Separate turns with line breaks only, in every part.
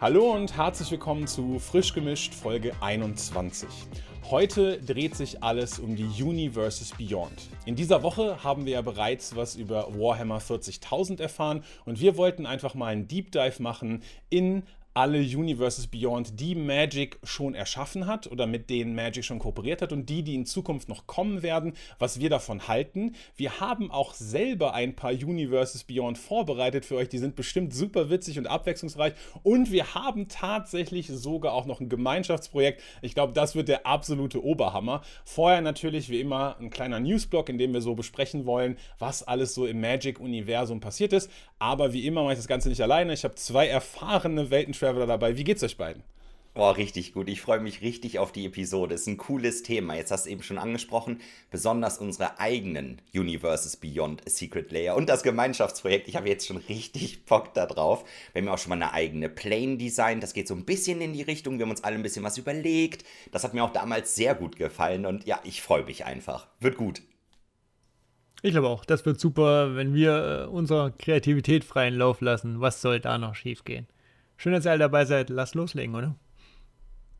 Hallo und herzlich willkommen zu Frisch gemischt Folge 21. Heute dreht sich alles um die Universes Beyond. In dieser Woche haben wir ja bereits was über Warhammer 40.000 erfahren und wir wollten einfach mal einen Deep Dive machen in alle Universes Beyond, die Magic schon erschaffen hat oder mit denen Magic schon kooperiert hat und die, die in Zukunft noch kommen werden, was wir davon halten. Wir haben auch selber ein paar Universes Beyond vorbereitet für euch, die sind bestimmt super witzig und abwechslungsreich und wir haben tatsächlich sogar auch noch ein Gemeinschaftsprojekt. Ich glaube, das wird der absolute Oberhammer. Vorher natürlich wie immer ein kleiner Newsblock, in dem wir so besprechen wollen, was alles so im Magic-Universum passiert ist. Aber wie immer mache ich das Ganze nicht alleine. Ich habe zwei erfahrene Weltentraveler Traveler dabei. Wie geht's euch beiden?
Boah, richtig gut. Ich freue mich richtig auf die Episode. Ist ein cooles Thema. Jetzt hast du eben schon angesprochen, besonders unsere eigenen Universes Beyond a Secret Layer und das Gemeinschaftsprojekt. Ich habe jetzt schon richtig Bock da drauf. Wir haben ja auch schon mal eine eigene Plane designt. Das geht so ein bisschen in die Richtung. Wir haben uns alle ein bisschen was überlegt. Das hat mir auch damals sehr gut gefallen und ja, ich freue mich einfach. Wird gut.
Ich glaube auch, das wird super, wenn wir äh, unserer Kreativität freien Lauf lassen. Was soll da noch schiefgehen? Schön, dass ihr alle dabei seid. Lass loslegen, oder?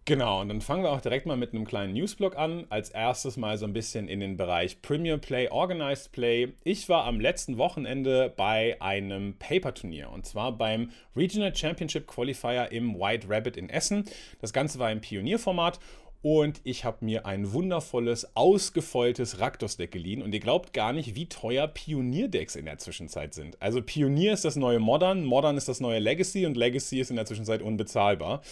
Genau, und dann fangen wir auch direkt mal mit einem kleinen Newsblock an. Als erstes mal so ein bisschen in den Bereich Premier Play, Organized Play. Ich war am letzten Wochenende bei einem Paper-Turnier und zwar beim Regional Championship Qualifier im White Rabbit in Essen. Das Ganze war im Pionierformat und ich habe mir ein wundervolles, ausgefeultes Raktos-Deck geliehen. Und ihr glaubt gar nicht, wie teuer Pionier-Decks in der Zwischenzeit sind. Also Pionier ist das neue Modern, Modern ist das neue Legacy und Legacy ist in der Zwischenzeit unbezahlbar.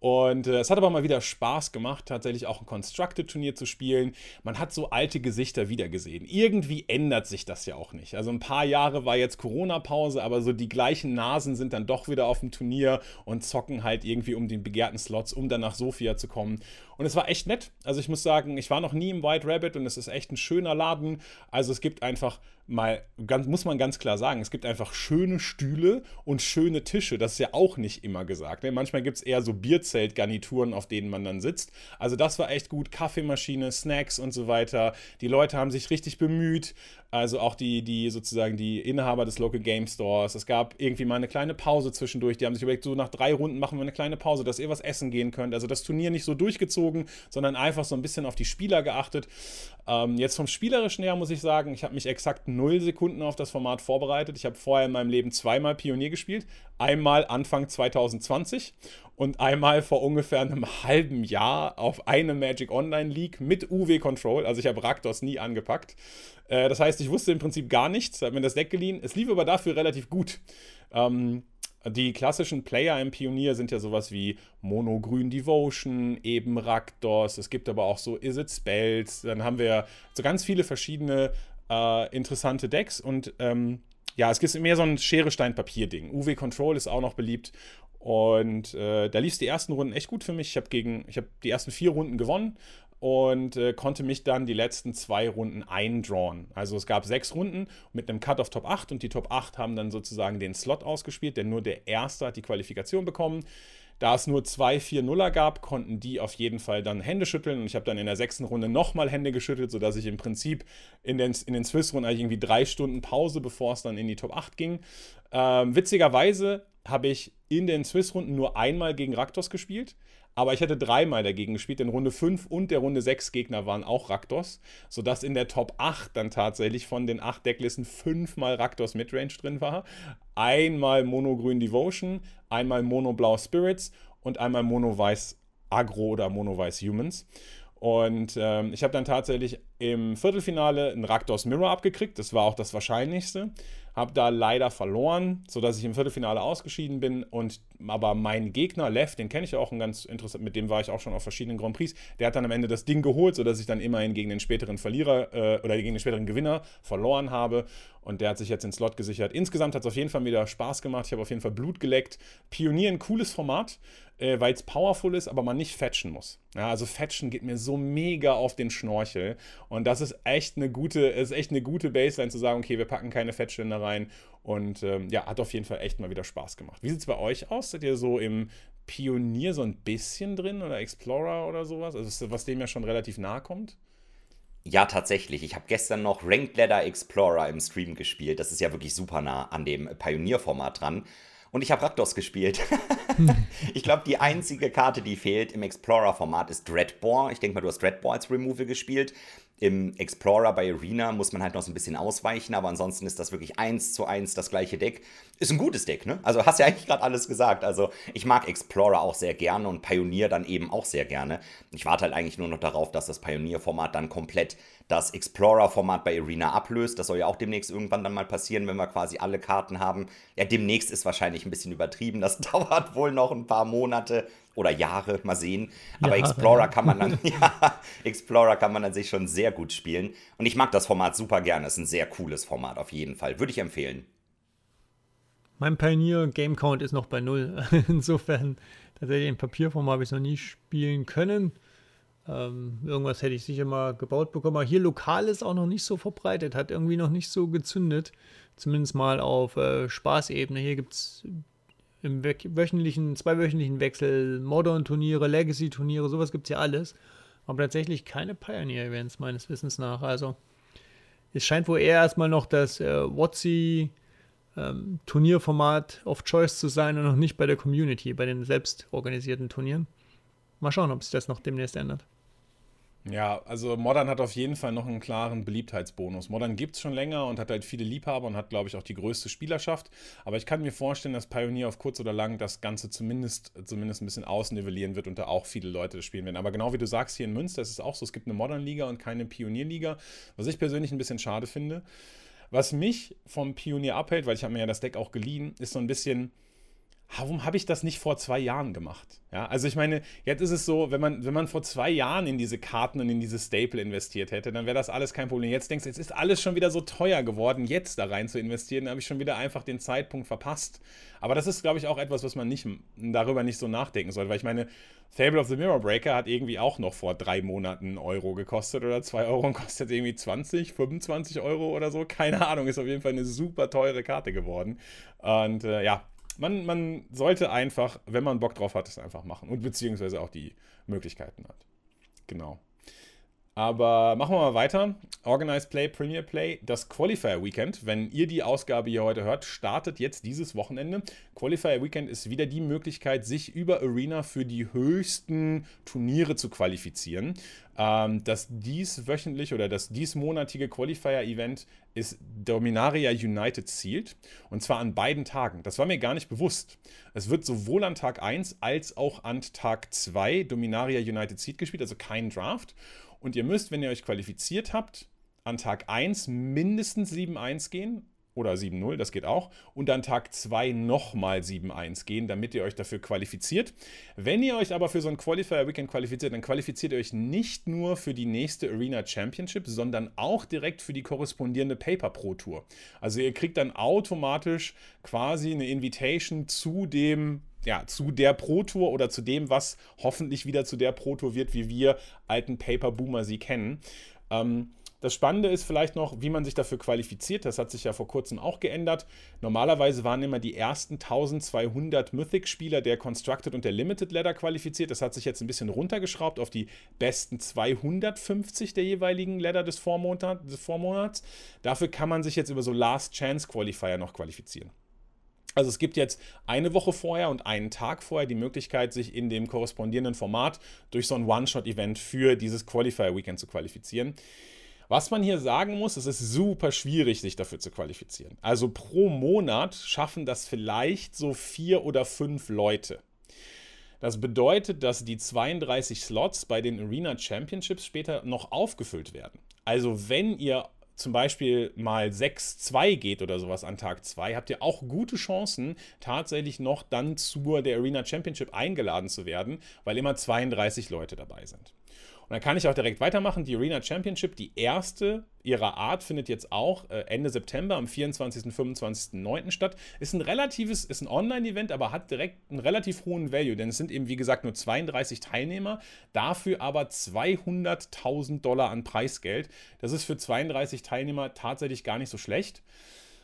Und äh, es hat aber mal wieder Spaß gemacht, tatsächlich auch ein Constructed-Turnier zu spielen. Man hat so alte Gesichter wiedergesehen. Irgendwie ändert sich das ja auch nicht. Also ein paar Jahre war jetzt Corona-Pause, aber so die gleichen Nasen sind dann doch wieder auf dem Turnier und zocken halt irgendwie um den begehrten Slots, um dann nach Sofia zu kommen. Und es war echt nett. Also ich muss sagen, ich war noch nie im White Rabbit und es ist echt ein schöner Laden. Also es gibt einfach mal, ganz, muss man ganz klar sagen, es gibt einfach schöne Stühle und schöne Tische. Das ist ja auch nicht immer gesagt. Ne? Manchmal gibt es eher so Bierzeltgarnituren, auf denen man dann sitzt. Also das war echt gut. Kaffeemaschine, Snacks und so weiter. Die Leute haben sich richtig bemüht. Also auch die, die sozusagen die Inhaber des Local Game Stores. Es gab irgendwie mal eine kleine Pause zwischendurch. Die haben sich überlegt, so nach drei Runden machen wir eine kleine Pause, dass ihr was essen gehen könnt. Also das Turnier nicht so durchgezogen, sondern einfach so ein bisschen auf die Spieler geachtet. Ähm, jetzt vom Spielerischen her muss ich sagen, ich habe mich exakt null Sekunden auf das Format vorbereitet. Ich habe vorher in meinem Leben zweimal Pionier gespielt. Einmal Anfang 2020 und einmal vor ungefähr einem halben Jahr auf eine Magic Online League mit UW Control. Also ich habe Raktos nie angepackt. Äh, das heißt, ich wusste im Prinzip gar nichts, habe mir das Deck geliehen. Es lief aber dafür relativ gut. Ähm, die klassischen Player im Pionier sind ja sowas wie Mono-Grün Devotion, eben Raktos, es gibt aber auch so Is It Spells, dann haben wir so ganz viele verschiedene äh, interessante Decks und ähm, ja, es gibt mehr so ein Schere-Stein-Papier-Ding. UW Control ist auch noch beliebt und äh, da lief es die ersten Runden echt gut für mich. Ich habe gegen, ich habe die ersten vier Runden gewonnen und äh, konnte mich dann die letzten zwei Runden eindrawn. Also es gab sechs Runden mit einem Cut auf Top 8 und die Top 8 haben dann sozusagen den Slot ausgespielt, denn nur der Erste hat die Qualifikation bekommen. Da es nur zwei 4-0er gab, konnten die auf jeden Fall dann Hände schütteln. Und ich habe dann in der sechsten Runde nochmal Hände geschüttelt, sodass ich im Prinzip in den, in den Swiss-Runden eigentlich irgendwie drei Stunden Pause, bevor es dann in die Top 8 ging. Ähm, witzigerweise habe ich in den Swiss-Runden nur einmal gegen Raktos gespielt. Aber ich hätte dreimal dagegen gespielt, denn Runde 5 und der Runde 6 Gegner waren auch Raktos, sodass in der Top 8 dann tatsächlich von den 8 Decklisten fünfmal Raktos Midrange drin war. Einmal Mono-Grün Devotion, einmal Mono-Blau Spirits und einmal Mono-Weiß Agro oder Mono-Weiß Humans. Und ähm, ich habe dann tatsächlich im Viertelfinale einen Raktos Mirror abgekriegt. Das war auch das Wahrscheinlichste habe da leider verloren, sodass ich im Viertelfinale ausgeschieden bin. Und aber mein Gegner, Lev, den kenne ich ja auch ein ganz interessant, mit dem war ich auch schon auf verschiedenen Grand Prix, der hat dann am Ende das Ding geholt, sodass ich dann immerhin gegen den späteren Verlierer äh, oder gegen den späteren Gewinner verloren habe. Und der hat sich jetzt den Slot gesichert. Insgesamt hat es auf jeden Fall wieder Spaß gemacht. Ich habe auf jeden Fall Blut geleckt. Pionier ein cooles Format, äh, weil es powerful ist, aber man nicht fetchen muss. Ja, also fetchen geht mir so mega auf den Schnorchel. Und das ist echt eine gute, ist echt eine gute Baseline zu sagen, okay, wir packen keine Fetchländer rein. Und ähm, ja, hat auf jeden Fall echt mal wieder Spaß gemacht. Wie sieht es bei euch aus? Seid ihr so im Pionier so ein bisschen drin oder Explorer oder sowas? Also was dem ja schon relativ nahe kommt?
Ja, tatsächlich. Ich habe gestern noch Ranked Ladder Explorer im Stream gespielt. Das ist ja wirklich super nah an dem Pioneer-Format dran. Und ich habe Rakdos gespielt. ich glaube, die einzige Karte, die fehlt im Explorer-Format, ist Dreadbore. Ich denke mal, du hast Dreadbore als Removal gespielt. Im Explorer bei Arena muss man halt noch so ein bisschen ausweichen, aber ansonsten ist das wirklich eins zu eins das gleiche Deck. Ist ein gutes Deck, ne? Also hast ja eigentlich gerade alles gesagt. Also ich mag Explorer auch sehr gerne und Pioneer dann eben auch sehr gerne. Ich warte halt eigentlich nur noch darauf, dass das Pioneer-Format dann komplett das Explorer-Format bei Arena ablöst. Das soll ja auch demnächst irgendwann dann mal passieren, wenn wir quasi alle Karten haben. Ja, demnächst ist wahrscheinlich ein bisschen übertrieben. Das dauert wohl noch ein paar Monate oder Jahre, mal sehen. Aber Jahre, Explorer ja. kann man dann, ja, Explorer kann man an sich schon sehr gut spielen. Und ich mag das Format super gerne. Es ist ein sehr cooles Format auf jeden Fall. Würde ich empfehlen.
Mein Pioneer Game Count ist noch bei null. Insofern tatsächlich im Papierformat habe ich es noch nie spielen können. Ähm, irgendwas hätte ich sicher mal gebaut bekommen. Aber hier lokal ist auch noch nicht so verbreitet, hat irgendwie noch nicht so gezündet. Zumindest mal auf äh, Spaßebene. Hier gibt es im wöchentlichen, zweiwöchentlichen Wechsel Modern-Turniere, Legacy-Turniere, sowas gibt es ja alles. Aber tatsächlich keine Pioneer-Events meines Wissens nach. Also es scheint wohl eher erstmal noch das äh, WotC ähm, Turnierformat of Choice zu sein und noch nicht bei der Community, bei den selbst organisierten Turnieren. Mal schauen, ob sich das noch demnächst ändert.
Ja, also Modern hat auf jeden Fall noch einen klaren Beliebtheitsbonus. Modern gibt es schon länger und hat halt viele Liebhaber und hat, glaube ich, auch die größte Spielerschaft. Aber ich kann mir vorstellen, dass Pioneer auf kurz oder lang das Ganze zumindest, zumindest ein bisschen ausnivellieren wird und da auch viele Leute das spielen werden. Aber genau wie du sagst, hier in Münster ist es auch so, es gibt eine Modern-Liga und keine Pionierliga, was ich persönlich ein bisschen schade finde. Was mich vom Pionier abhält, weil ich habe mir ja das Deck auch geliehen, ist so ein bisschen warum habe ich das nicht vor zwei Jahren gemacht? Ja, also ich meine, jetzt ist es so, wenn man, wenn man vor zwei Jahren in diese Karten und in diese Staple investiert hätte, dann wäre das alles kein Problem. Jetzt denkst du, jetzt ist alles schon wieder so teuer geworden, jetzt da rein zu investieren, dann habe ich schon wieder einfach den Zeitpunkt verpasst. Aber das ist, glaube ich, auch etwas, was man nicht, darüber nicht so nachdenken sollte, weil ich meine, Fable of the Mirror Breaker hat irgendwie auch noch vor drei Monaten Euro gekostet oder zwei Euro und kostet irgendwie 20, 25 Euro oder so. Keine Ahnung, ist auf jeden Fall eine super teure Karte geworden. Und äh, ja, man, man sollte einfach, wenn man Bock drauf hat, es einfach machen und beziehungsweise auch die Möglichkeiten hat. Genau. Aber machen wir mal weiter. Organized Play, Premier Play, das Qualifier Weekend. Wenn ihr die Ausgabe hier heute hört, startet jetzt dieses Wochenende. Qualifier Weekend ist wieder die Möglichkeit, sich über Arena für die höchsten Turniere zu qualifizieren. Ähm, das dieswöchentlich oder das diesmonatige Qualifier-Event ist Dominaria United Sealed. Und zwar an beiden Tagen. Das war mir gar nicht bewusst. Es wird sowohl an Tag 1 als auch an Tag 2 Dominaria United Sealed gespielt, also kein Draft. Und ihr müsst, wenn ihr euch qualifiziert habt, an Tag 1 mindestens 7-1 gehen oder 7-0, das geht auch. Und dann Tag 2 nochmal 7-1 gehen, damit ihr euch dafür qualifiziert. Wenn ihr euch aber für so ein Qualifier Weekend qualifiziert, dann qualifiziert ihr euch nicht nur für die nächste Arena Championship, sondern auch direkt für die korrespondierende Paper Pro Tour. Also ihr kriegt dann automatisch quasi eine Invitation zu dem ja, zu der Pro Tour oder zu dem, was hoffentlich wieder zu der Pro Tour wird, wie wir alten Paper Boomer sie kennen. Ähm, das Spannende ist vielleicht noch, wie man sich dafür qualifiziert. Das hat sich ja vor kurzem auch geändert. Normalerweise waren immer die ersten 1200 Mythic-Spieler der Constructed und der Limited Ladder qualifiziert. Das hat sich jetzt ein bisschen runtergeschraubt auf die besten 250 der jeweiligen Ladder des Vormonats. Des Vormonats. Dafür kann man sich jetzt über so Last Chance Qualifier noch qualifizieren. Also es gibt jetzt eine Woche vorher und einen Tag vorher die Möglichkeit, sich in dem korrespondierenden Format durch so ein One-Shot-Event für dieses Qualifier-Weekend zu qualifizieren. Was man hier sagen muss, es ist super schwierig, sich dafür zu qualifizieren. Also pro Monat schaffen das vielleicht so vier oder fünf Leute. Das bedeutet, dass die 32 Slots bei den Arena Championships später noch aufgefüllt werden. Also wenn ihr zum Beispiel mal 6-2 geht oder sowas an Tag 2, habt ihr auch gute Chancen, tatsächlich noch dann zur der Arena Championship eingeladen zu werden, weil immer 32 Leute dabei sind. Und dann kann ich auch direkt weitermachen. Die Arena Championship, die erste ihrer Art, findet jetzt auch äh, Ende September am 24. und 25.09. statt. Ist ein relatives, ist ein Online-Event, aber hat direkt einen relativ hohen Value, denn es sind eben, wie gesagt, nur 32 Teilnehmer, dafür aber 200.000 Dollar an Preisgeld. Das ist für 32 Teilnehmer tatsächlich gar nicht so schlecht.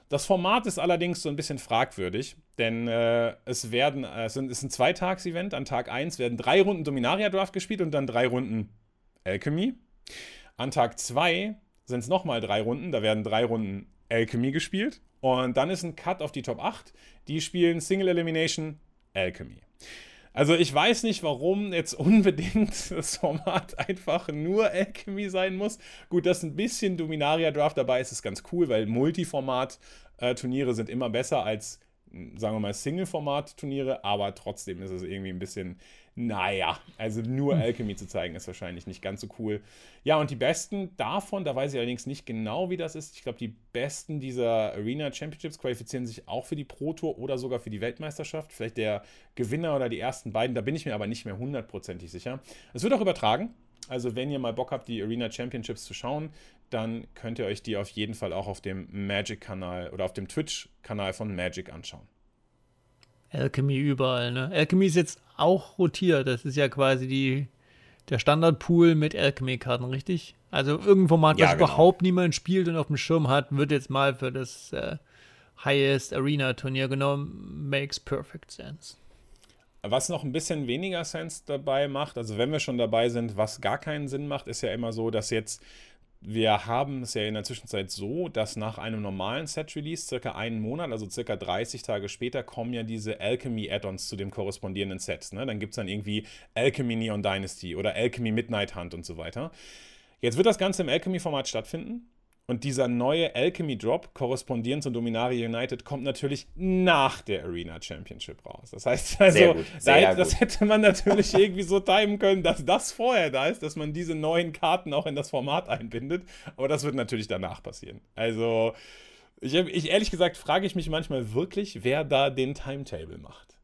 Das Format ist allerdings so ein bisschen fragwürdig, denn äh, es werden, äh, es, ist ein Zweitags-Event. An Tag 1 werden drei Runden Dominaria Draft gespielt und dann drei Runden Alchemy. An Tag 2 sind es nochmal drei Runden. Da werden drei Runden Alchemy gespielt. Und dann ist ein Cut auf die Top 8. Die spielen Single Elimination Alchemy. Also ich weiß nicht, warum jetzt unbedingt das Format einfach nur Alchemy sein muss. Gut, dass ein bisschen Dominaria Draft dabei ist, ist ganz cool, weil Multiformat-Turniere sind immer besser als, sagen wir mal, Single-Format-Turniere, aber trotzdem ist es irgendwie ein bisschen naja, also nur hm. Alchemy zu zeigen ist wahrscheinlich nicht ganz so cool. Ja, und die besten davon, da weiß ich allerdings nicht genau, wie das ist. Ich glaube, die besten dieser Arena Championships qualifizieren sich auch für die Pro Tour oder sogar für die Weltmeisterschaft. Vielleicht der Gewinner oder die ersten beiden, da bin ich mir aber nicht mehr hundertprozentig sicher. Es wird auch übertragen. Also, wenn ihr mal Bock habt, die Arena Championships zu schauen, dann könnt ihr euch die auf jeden Fall auch auf dem Magic-Kanal oder auf dem Twitch-Kanal von Magic anschauen.
Alchemy überall, ne? Alchemy ist jetzt auch rotiert. Das ist ja quasi die, der Standardpool mit Alchemy-Karten, richtig? Also irgendein Format, ja, was genau. überhaupt niemand spielt und auf dem Schirm hat, wird jetzt mal für das äh, Highest Arena-Turnier genommen. Makes perfect sense.
Was noch ein bisschen weniger Sense dabei macht, also wenn wir schon dabei sind, was gar keinen Sinn macht, ist ja immer so, dass jetzt wir haben es ja in der Zwischenzeit so, dass nach einem normalen Set-Release, circa einen Monat, also circa 30 Tage später, kommen ja diese Alchemy-Add-ons zu dem korrespondierenden Set. Ne? Dann gibt es dann irgendwie Alchemy Neon Dynasty oder Alchemy Midnight Hunt und so weiter. Jetzt wird das Ganze im Alchemy-Format stattfinden. Und dieser neue Alchemy Drop, korrespondierend zu Dominaria United, kommt natürlich nach der Arena Championship raus. Das heißt also, gut, da, das hätte man natürlich irgendwie so timen können, dass das vorher da ist, dass man diese neuen Karten auch in das Format einbindet. Aber das wird natürlich danach passieren. Also, ich, ich ehrlich gesagt frage ich mich manchmal wirklich, wer da den Timetable macht.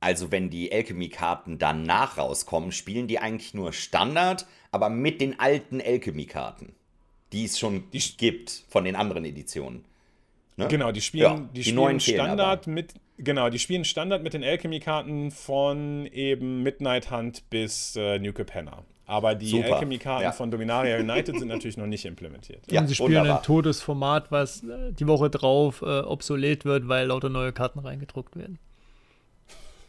Also, wenn die Alchemy-Karten danach rauskommen, spielen die eigentlich nur Standard, aber mit den alten Alchemy-Karten die es schon die gibt von den anderen Editionen.
Ne? Genau, die spielen, ja, die, die spielen Standard mit, genau, die spielen Standard mit den Alchemy-Karten von eben Midnight Hunt bis äh, New Capenna. Aber die Alchemy-Karten ja. von Dominaria United sind natürlich noch nicht implementiert.
Ja, und sie spielen wunderbar. ein totes Format, was äh, die Woche drauf äh, obsolet wird, weil lauter neue Karten reingedruckt werden.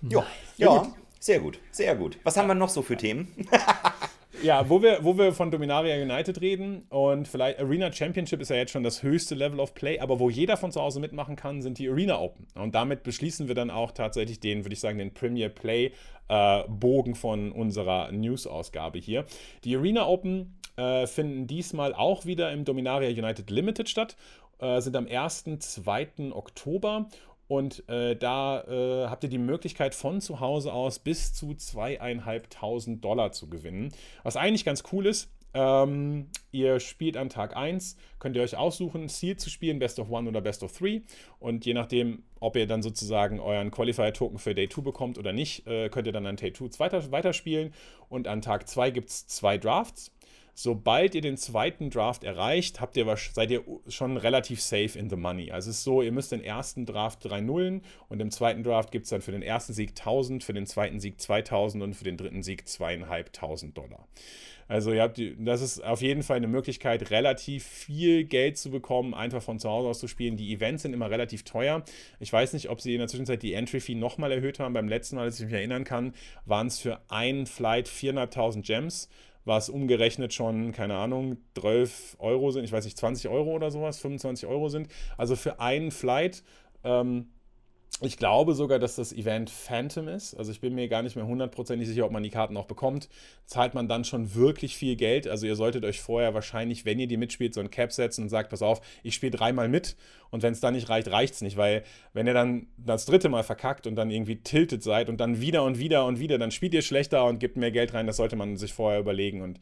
Jo, ja, ja, sehr gut, sehr gut. Was haben wir noch so für Themen?
Ja, wo wir, wo wir von Dominaria United reden und vielleicht Arena Championship ist ja jetzt schon das höchste Level of Play, aber wo jeder von zu Hause mitmachen kann, sind die Arena Open. Und damit beschließen wir dann auch tatsächlich den, würde ich sagen, den Premier Play äh, Bogen von unserer News-Ausgabe hier. Die Arena Open äh, finden diesmal auch wieder im Dominaria United Limited statt, äh, sind am 1. 2. Oktober und äh, da äh, habt ihr die Möglichkeit von zu Hause aus bis zu zweieinhalbtausend Dollar zu gewinnen. Was eigentlich ganz cool ist. Ähm, ihr spielt an Tag 1, könnt ihr euch aussuchen, Ziel zu spielen, Best of One oder Best of Three. Und je nachdem, ob ihr dann sozusagen euren Qualifier-Token für Day 2 bekommt oder nicht, äh, könnt ihr dann an Day 2 weiter, weiterspielen. Und an Tag 2 gibt es zwei Drafts. Sobald ihr den zweiten Draft erreicht, habt ihr, seid ihr schon relativ safe in the money. Also es ist so, ihr müsst den ersten Draft 3 Nullen und im zweiten Draft gibt es dann für den ersten Sieg 1000, für den zweiten Sieg 2000 und für den dritten Sieg 2500 Dollar. Also ihr habt, das ist auf jeden Fall eine Möglichkeit, relativ viel Geld zu bekommen, einfach von zu Hause aus zu spielen. Die Events sind immer relativ teuer. Ich weiß nicht, ob sie in der Zwischenzeit die Entry Fee nochmal erhöht haben. Beim letzten Mal, als ich mich erinnern kann, waren es für einen Flight 4.500 Gems was umgerechnet schon, keine Ahnung, 12 Euro sind, ich weiß nicht, 20 Euro oder sowas, 25 Euro sind. Also für einen Flight ähm, ich glaube sogar, dass das Event Phantom ist. Also ich bin mir gar nicht mehr hundertprozentig sicher, ob man die Karten auch bekommt. Zahlt man dann schon wirklich viel Geld. Also ihr solltet euch vorher wahrscheinlich, wenn ihr die mitspielt, so ein Cap setzen und sagt, pass auf, ich spiele dreimal mit. Und wenn es dann nicht reicht, reicht es nicht. Weil wenn ihr dann das dritte Mal verkackt und dann irgendwie tiltet seid und dann wieder und wieder und wieder, dann spielt ihr schlechter und gibt mehr Geld rein. Das sollte man sich vorher überlegen. Und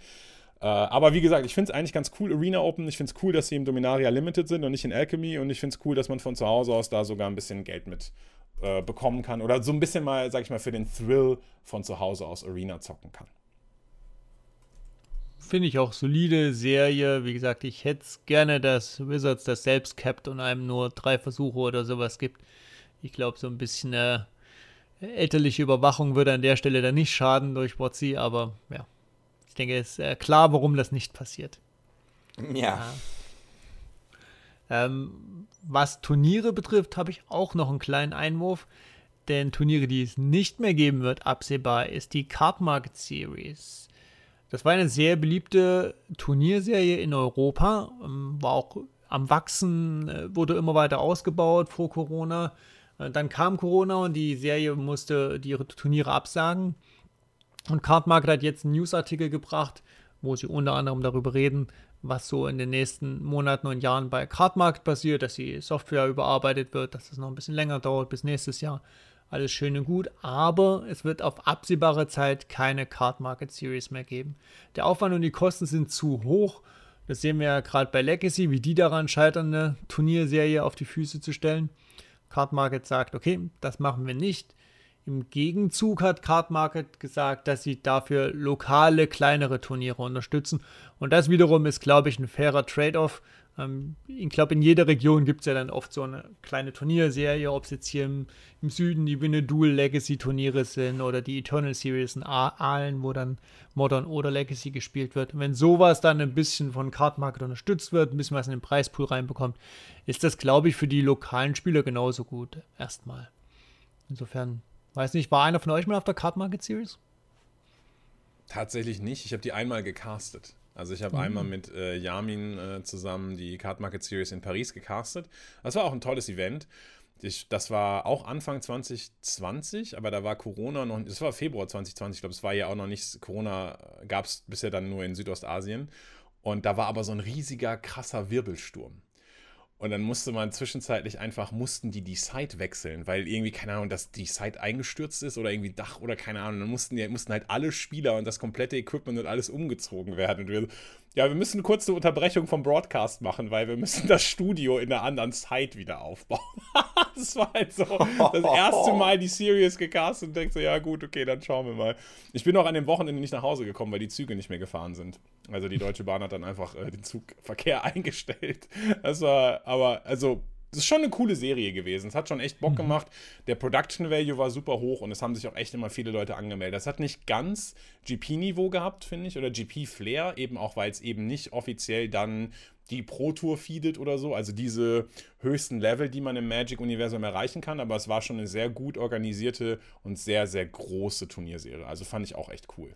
aber wie gesagt, ich finde es eigentlich ganz cool, Arena Open. Ich finde es cool, dass sie im Dominaria Limited sind und nicht in Alchemy. Und ich finde es cool, dass man von zu Hause aus da sogar ein bisschen Geld mit äh, bekommen kann. Oder so ein bisschen mal, sag ich mal, für den Thrill von zu Hause aus Arena zocken kann.
Finde ich auch solide Serie. Wie gesagt, ich hätte es gerne, dass Wizards das selbst capt und einem nur drei Versuche oder sowas gibt. Ich glaube, so ein bisschen äh, elterliche Überwachung würde an der Stelle dann nicht schaden durch WotC, aber ja, ich denke, es ist äh, klar, warum das nicht passiert.
Ja.
Ähm, was Turniere betrifft, habe ich auch noch einen kleinen Einwurf. Denn Turniere, die es nicht mehr geben wird, absehbar, ist die Card Market Series. Das war eine sehr beliebte Turnierserie in Europa, ähm, war auch am Wachsen, äh, wurde immer weiter ausgebaut vor Corona. Äh, dann kam Corona und die Serie musste ihre Turniere absagen. Und Card Market hat jetzt einen Newsartikel gebracht, wo sie unter anderem darüber reden, was so in den nächsten Monaten und Jahren bei Card Market passiert, dass die Software überarbeitet wird, dass es noch ein bisschen länger dauert bis nächstes Jahr. Alles schön und gut, aber es wird auf absehbare Zeit keine Card Market Series mehr geben. Der Aufwand und die Kosten sind zu hoch. Das sehen wir ja gerade bei Legacy, wie die daran scheitern, eine Turnierserie auf die Füße zu stellen. Card Market sagt, okay, das machen wir nicht. Im Gegenzug hat Card Market gesagt, dass sie dafür lokale, kleinere Turniere unterstützen. Und das wiederum ist, glaube ich, ein fairer Trade-off. Ähm, ich glaube, in jeder Region gibt es ja dann oft so eine kleine Turnierserie, ob es jetzt hier im, im Süden die Winne Dual Legacy Turniere sind oder die Eternal Series in Aalen, wo dann Modern oder Legacy gespielt wird. Wenn sowas dann ein bisschen von Card Market unterstützt wird, ein bisschen was in den Preispool reinbekommt, ist das, glaube ich, für die lokalen Spieler genauso gut. Erstmal. Insofern Weiß nicht, war einer von euch mal auf der Card Market Series?
Tatsächlich nicht. Ich habe die einmal gecastet. Also ich habe mhm. einmal mit äh, Yamin äh, zusammen die Card Market Series in Paris gecastet. Das war auch ein tolles Event. Ich, das war auch Anfang 2020, aber da war Corona noch, das war Februar 2020, ich glaube, es war ja auch noch nicht, Corona gab es bisher dann nur in Südostasien. Und da war aber so ein riesiger, krasser Wirbelsturm. Und dann musste man zwischenzeitlich einfach, mussten die die Site wechseln, weil irgendwie, keine Ahnung, dass die Site eingestürzt ist oder irgendwie Dach oder keine Ahnung. Dann mussten, die, mussten halt alle Spieler und das komplette Equipment und alles umgezogen werden. Und wir, ja, wir müssen kurz eine Unterbrechung vom Broadcast machen, weil wir müssen das Studio in einer anderen Site wieder aufbauen. das war halt so das erste Mal die Series gecastet und denkst so, ja gut, okay, dann schauen wir mal. Ich bin auch an dem Wochenende nicht nach Hause gekommen, weil die Züge nicht mehr gefahren sind. Also die Deutsche Bahn hat dann einfach äh, den Zugverkehr eingestellt. Das war, aber, also, das ist schon eine coole Serie gewesen. Es hat schon echt Bock mhm. gemacht. Der Production Value war super hoch und es haben sich auch echt immer viele Leute angemeldet. Das hat nicht ganz GP-Niveau gehabt, finde ich, oder GP-Flair, eben auch, weil es eben nicht offiziell dann die Pro Tour feedet oder so, also diese höchsten Level, die man im Magic-Universum erreichen kann, aber es war schon eine sehr gut organisierte und sehr, sehr große Turnierserie. Also fand ich auch echt cool.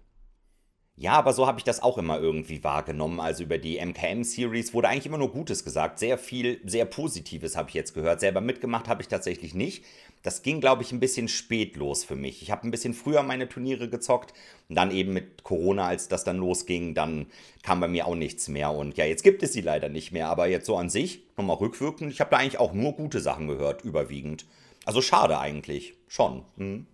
Ja, aber so habe ich das auch immer irgendwie wahrgenommen. Also über die MKM-Series wurde eigentlich immer nur Gutes gesagt. Sehr viel, sehr Positives habe ich jetzt gehört. Selber mitgemacht habe ich tatsächlich nicht. Das ging, glaube ich, ein bisschen spät los für mich. Ich habe ein bisschen früher meine Turniere gezockt. Und dann eben mit Corona, als das dann losging, dann kam bei mir auch nichts mehr. Und ja, jetzt gibt es sie leider nicht mehr. Aber jetzt so an sich, nochmal rückwirkend, ich habe da eigentlich auch nur gute Sachen gehört, überwiegend. Also schade eigentlich. Schon. Hm.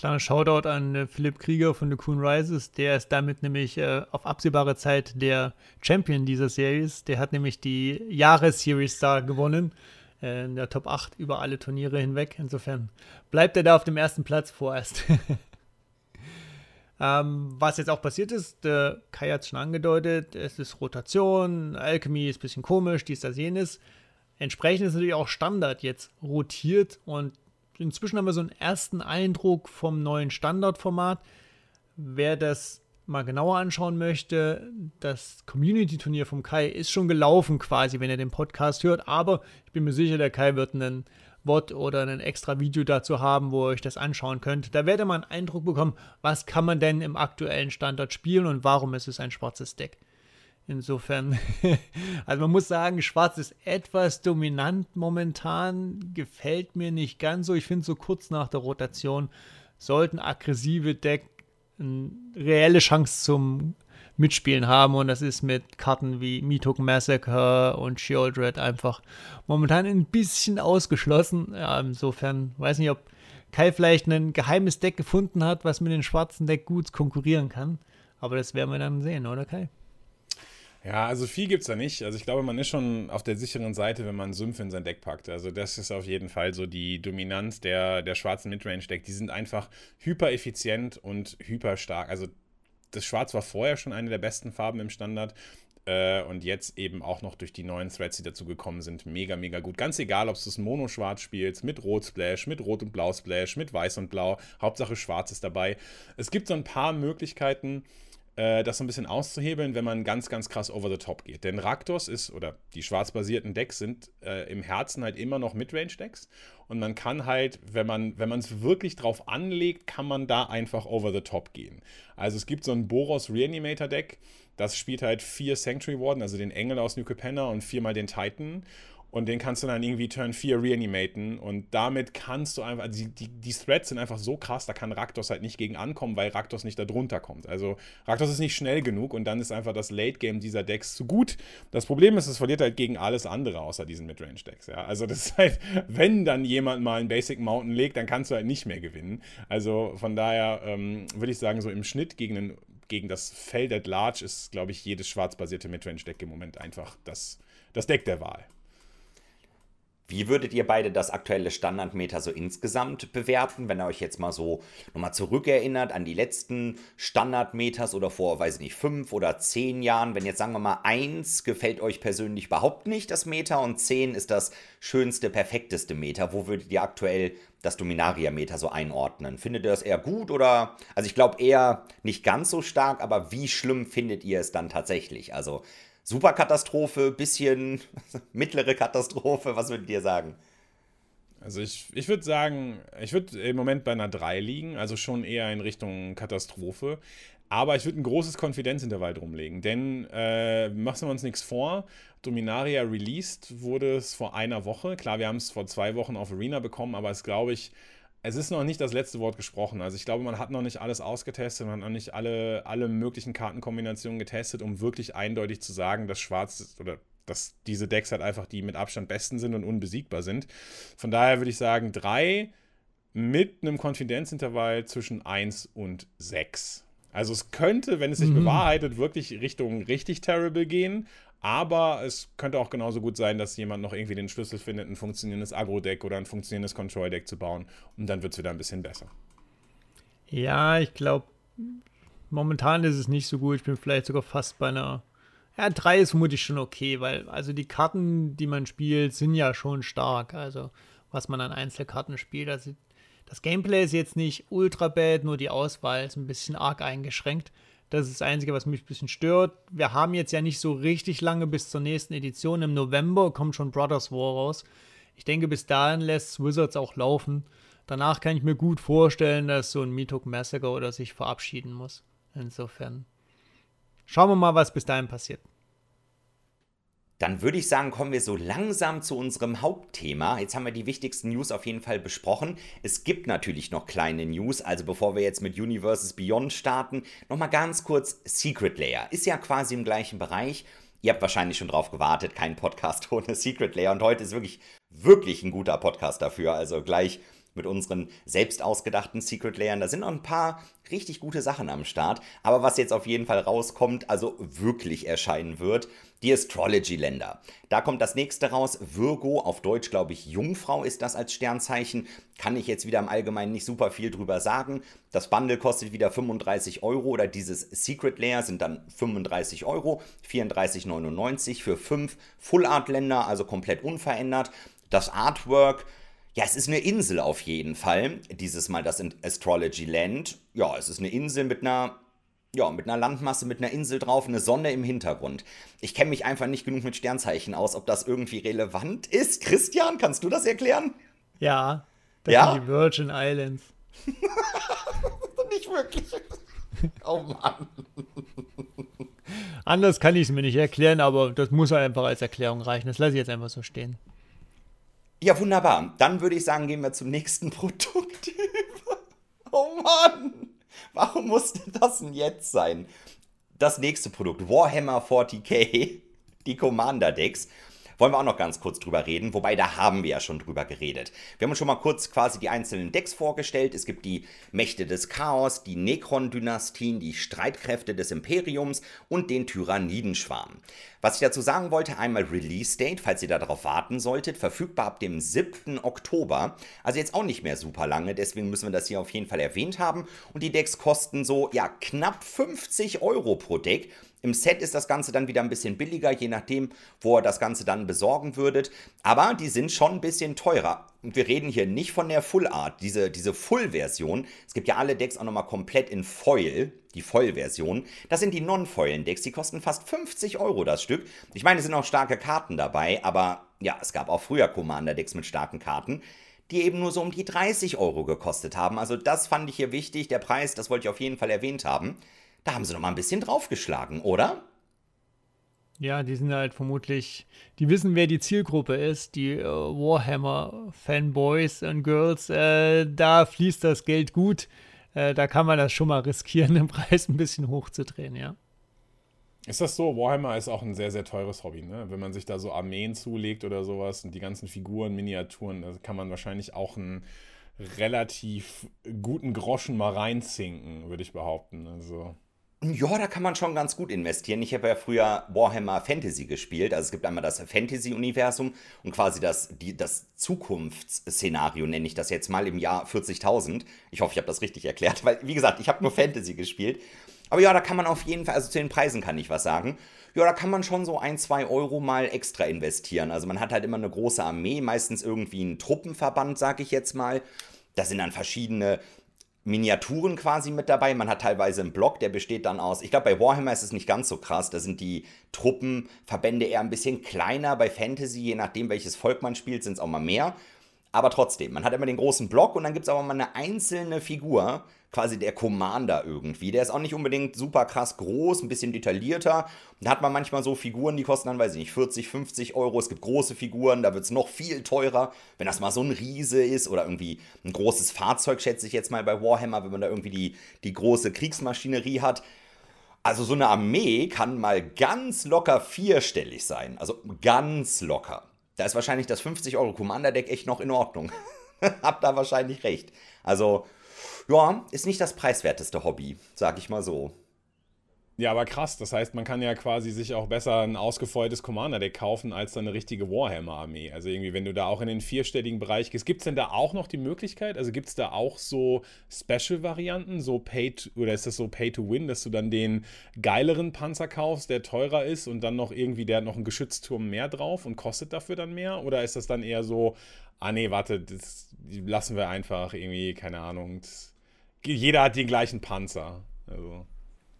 Kleiner Shoutout an äh, Philipp Krieger von The Coon Rises. Der ist damit nämlich äh, auf absehbare Zeit der Champion dieser Series. Der hat nämlich die Jahres-Series da gewonnen. Äh, in der Top 8 über alle Turniere hinweg. Insofern bleibt er da auf dem ersten Platz vorerst. ähm, was jetzt auch passiert ist, der Kai hat es schon angedeutet, es ist Rotation, Alchemy ist ein bisschen komisch, dies, das, jenes. Entsprechend ist natürlich auch Standard jetzt rotiert und inzwischen haben wir so einen ersten Eindruck vom neuen Standardformat. Wer das mal genauer anschauen möchte, das Community-Turnier vom Kai ist schon gelaufen quasi, wenn er den Podcast hört. Aber ich bin mir sicher, der Kai wird einen Wort oder ein extra Video dazu haben, wo ihr euch das anschauen könnt. Da werdet ihr mal einen Eindruck bekommen, was kann man denn im aktuellen Standard spielen und warum ist es ein schwarzes Deck. Insofern, also man muss sagen, Schwarz ist etwas dominant momentan, gefällt mir nicht ganz so. Ich finde, so kurz nach der Rotation sollten aggressive Deck eine reelle Chance zum Mitspielen haben und das ist mit Karten wie Mitok Massacre und Shieldred einfach momentan ein bisschen ausgeschlossen. Ja, insofern weiß nicht, ob Kai vielleicht ein geheimes Deck gefunden hat, was mit dem schwarzen Deck gut konkurrieren kann. Aber das werden wir dann sehen, oder Kai?
Ja, also viel gibt es da nicht. Also ich glaube, man ist schon auf der sicheren Seite, wenn man Sümpfe in sein Deck packt. Also das ist auf jeden Fall so die Dominanz der, der schwarzen Midrange-Deck. Die sind einfach hyper effizient und hyper stark. Also das Schwarz war vorher schon eine der besten Farben im Standard. Äh, und jetzt eben auch noch durch die neuen Threads, die dazu gekommen sind, mega, mega gut. Ganz egal, ob du es Mono-Schwarz spielst, mit Rot-Splash, mit Rot- und Blau-Splash, mit Weiß und Blau. Hauptsache Schwarz ist dabei. Es gibt so ein paar Möglichkeiten, äh, das so ein bisschen auszuhebeln, wenn man ganz, ganz krass over the top geht. Denn Raktos ist, oder die schwarzbasierten Decks sind äh, im Herzen halt immer noch Midrange-Decks. Und man kann halt, wenn man wenn es wirklich drauf anlegt, kann man da einfach over the top gehen. Also es gibt so ein Boros Reanimator Deck, das spielt halt vier Sanctuary Warden, also den Engel aus New Capenna und viermal den Titan. Und den kannst du dann irgendwie Turn 4 reanimaten. Und damit kannst du einfach, also die, die, die Threads sind einfach so krass, da kann Raktos halt nicht gegen ankommen, weil Raktos nicht da drunter kommt. Also Raktos ist nicht schnell genug und dann ist einfach das Late Game dieser Decks zu gut. Das Problem ist, es verliert halt gegen alles andere außer diesen Midrange Decks. Ja? Also das ist halt, wenn dann jemand mal einen Basic Mountain legt, dann kannst du halt nicht mehr gewinnen. Also von daher ähm, würde ich sagen, so im Schnitt gegen einen gegen das Feld at Large ist, glaube ich, jedes schwarzbasierte Midrange-Deck im Moment einfach das, das Deck der Wahl.
Wie würdet ihr beide das aktuelle Standardmeter so insgesamt bewerten, wenn ihr euch jetzt mal so nochmal zurückerinnert an die letzten Standardmeters oder vor, weiß ich nicht, fünf oder zehn Jahren? Wenn jetzt sagen wir mal eins gefällt euch persönlich überhaupt nicht das Meter und zehn ist das schönste, perfekteste Meter, wo würdet ihr aktuell das Dominaria-Meter so einordnen? Findet ihr das eher gut oder, also ich glaube eher nicht ganz so stark, aber wie schlimm findet ihr es dann tatsächlich? Also Superkatastrophe, bisschen mittlere Katastrophe, was würdet ihr sagen?
Also ich, ich würde sagen, ich würde im Moment bei einer 3 liegen, also schon eher in Richtung Katastrophe. Aber ich würde ein großes Konfidenzintervall drumlegen, denn äh, machen wir uns nichts vor. Dominaria released wurde es vor einer Woche. Klar, wir haben es vor zwei Wochen auf Arena bekommen, aber es glaube ich, es ist noch nicht das letzte Wort gesprochen. Also ich glaube, man hat noch nicht alles ausgetestet, man hat noch nicht alle, alle möglichen Kartenkombinationen getestet, um wirklich eindeutig zu sagen, dass Schwarz oder dass diese Decks halt einfach die mit Abstand besten sind und unbesiegbar sind. Von daher würde ich sagen, drei mit einem Konfidenzintervall zwischen 1 und 6. Also es könnte, wenn es sich mhm. bewahrheitet, wirklich Richtung richtig terrible gehen, aber es könnte auch genauso gut sein, dass jemand noch irgendwie den Schlüssel findet, ein funktionierendes Agro-Deck oder ein funktionierendes Control-Deck zu bauen. Und dann wird es wieder ein bisschen besser.
Ja, ich glaube, momentan ist es nicht so gut. Ich bin vielleicht sogar fast bei einer. Ja, 3 ist vermutlich schon okay, weil also die Karten, die man spielt, sind ja schon stark. Also, was man an Einzelkarten spielt. Also, das Gameplay ist jetzt nicht ultra bad, nur die Auswahl ist ein bisschen arg eingeschränkt. Das ist das Einzige, was mich ein bisschen stört. Wir haben jetzt ja nicht so richtig lange bis zur nächsten Edition. Im November kommt schon Brothers War raus. Ich denke, bis dahin lässt Wizards auch laufen. Danach kann ich mir gut vorstellen, dass so ein Meathook Massacre oder sich verabschieden muss. Insofern schauen wir mal, was bis dahin passiert.
Dann würde ich sagen, kommen wir so langsam zu unserem Hauptthema. Jetzt haben wir die wichtigsten News auf jeden Fall besprochen. Es gibt natürlich noch kleine News, also bevor wir jetzt mit Universes Beyond starten, nochmal ganz kurz Secret Layer. Ist ja quasi im gleichen Bereich. Ihr habt wahrscheinlich schon drauf gewartet, kein Podcast ohne Secret Layer. Und heute ist wirklich, wirklich ein guter Podcast dafür. Also gleich mit unseren selbst ausgedachten Secret Layern. Da sind noch ein paar richtig gute Sachen am Start. Aber was jetzt auf jeden Fall rauskommt, also wirklich erscheinen wird, die Astrology-Länder. Da kommt das nächste raus. Virgo, auf Deutsch glaube ich Jungfrau ist das als Sternzeichen. Kann ich jetzt wieder im Allgemeinen nicht super viel drüber sagen. Das Bundle kostet wieder 35 Euro oder dieses Secret Layer sind dann 35 Euro. 34,99 für fünf Full Art Länder, also komplett unverändert. Das Artwork ja, es ist eine Insel auf jeden Fall. Dieses Mal das Astrology Land. Ja, es ist eine Insel mit einer ja, mit einer Landmasse, mit einer Insel drauf, eine Sonne im Hintergrund. Ich kenne mich einfach nicht genug mit Sternzeichen aus, ob das irgendwie relevant ist. Christian, kannst du das erklären?
Ja, das ja? sind die Virgin Islands.
nicht wirklich. Oh Mann.
Anders kann ich es mir nicht erklären, aber das muss einfach als Erklärung reichen. Das lasse ich jetzt einfach so stehen.
Ja, wunderbar. Dann würde ich sagen, gehen wir zum nächsten Produkt über. Oh Mann! Warum musste das denn jetzt sein? Das nächste Produkt, Warhammer 40k, die Commander Decks wollen wir auch noch ganz kurz drüber reden, wobei da haben wir ja schon drüber geredet. Wir haben uns schon mal kurz quasi die einzelnen Decks vorgestellt. Es gibt die Mächte des Chaos, die Necron-Dynastien, die Streitkräfte des Imperiums und den Tyrannidenschwarm. Was ich dazu sagen wollte, einmal Release Date, falls ihr darauf warten solltet, verfügbar ab dem 7. Oktober. Also jetzt auch nicht mehr super lange, deswegen müssen wir das hier auf jeden Fall erwähnt haben. Und die Decks kosten so, ja, knapp 50 Euro pro Deck. Im Set ist das Ganze dann wieder ein bisschen billiger, je nachdem, wo ihr das Ganze dann besorgen würdet. Aber die sind schon ein bisschen teurer. und wir reden hier nicht von der Full Art, diese, diese Full-Version. Es gibt ja alle Decks auch nochmal komplett in Foil, die Foil-Version. Das sind die Non-Foilen-Decks, die kosten fast 50 Euro das Stück. Ich meine, es sind auch starke Karten dabei, aber ja, es gab auch früher Commander-Decks mit starken Karten, die eben nur so um die 30 Euro gekostet haben. Also das fand ich hier wichtig, der Preis, das wollte ich auf jeden Fall erwähnt haben. Da haben sie nochmal ein bisschen draufgeschlagen, oder?
Ja, die sind halt vermutlich, die wissen, wer die Zielgruppe ist, die äh, Warhammer-Fanboys und Girls. Äh, da fließt das Geld gut. Äh, da kann man das schon mal riskieren, den Preis ein bisschen hochzudrehen, ja.
Ist das so? Warhammer ist auch ein sehr, sehr teures Hobby, ne? Wenn man sich da so Armeen zulegt oder sowas und die ganzen Figuren, Miniaturen, da kann man wahrscheinlich auch einen relativ guten Groschen mal reinzinken, würde ich behaupten. Also.
Ja, da kann man schon ganz gut investieren. Ich habe ja früher Warhammer Fantasy gespielt. Also es gibt einmal das Fantasy-Universum und quasi das, die, das Zukunftsszenario, nenne ich das jetzt mal, im Jahr 40.000. Ich hoffe, ich habe das richtig erklärt, weil, wie gesagt, ich habe nur Fantasy gespielt. Aber ja, da kann man auf jeden Fall, also zu den Preisen kann ich was sagen. Ja, da kann man schon so ein, zwei Euro mal extra investieren. Also man hat halt immer eine große Armee, meistens irgendwie einen Truppenverband, sag ich jetzt mal. Da sind dann verschiedene Miniaturen quasi mit dabei. Man hat teilweise einen Block, der besteht dann aus. Ich glaube, bei Warhammer ist es nicht ganz so krass. Da sind die Truppenverbände eher ein bisschen kleiner. Bei Fantasy, je nachdem, welches Volk man spielt, sind es auch mal mehr. Aber trotzdem, man hat immer den großen Block und dann gibt es aber mal eine einzelne Figur, quasi der Commander irgendwie. Der ist auch nicht unbedingt super krass groß, ein bisschen detaillierter. Da hat man manchmal so Figuren, die kosten dann, weiß ich nicht, 40, 50 Euro. Es gibt große Figuren, da wird es noch viel teurer. Wenn das mal so ein Riese ist oder irgendwie ein großes Fahrzeug, schätze ich jetzt mal bei Warhammer, wenn man da irgendwie die, die große Kriegsmaschinerie hat. Also so eine Armee kann mal ganz locker vierstellig sein. Also ganz locker. Da ist wahrscheinlich das 50 Euro Commander-Deck echt noch in Ordnung. Hab da wahrscheinlich recht. Also ja, ist nicht das preiswerteste Hobby, sag ich mal so.
Ja, aber krass. Das heißt, man kann ja quasi sich auch besser ein ausgefeultes Commander-Deck kaufen als dann eine richtige Warhammer-Armee. Also irgendwie, wenn du da auch in den vierstelligen Bereich gehst, gibt es denn da auch noch die Möglichkeit? Also gibt es da auch so Special-Varianten, so Pay oder ist das so Pay to Win, dass du dann den geileren Panzer kaufst, der teurer ist und dann noch irgendwie, der hat noch einen Geschützturm mehr drauf und kostet dafür dann mehr? Oder ist das dann eher so, ah nee, warte, das lassen wir einfach irgendwie, keine Ahnung, das, jeder hat den gleichen Panzer. Also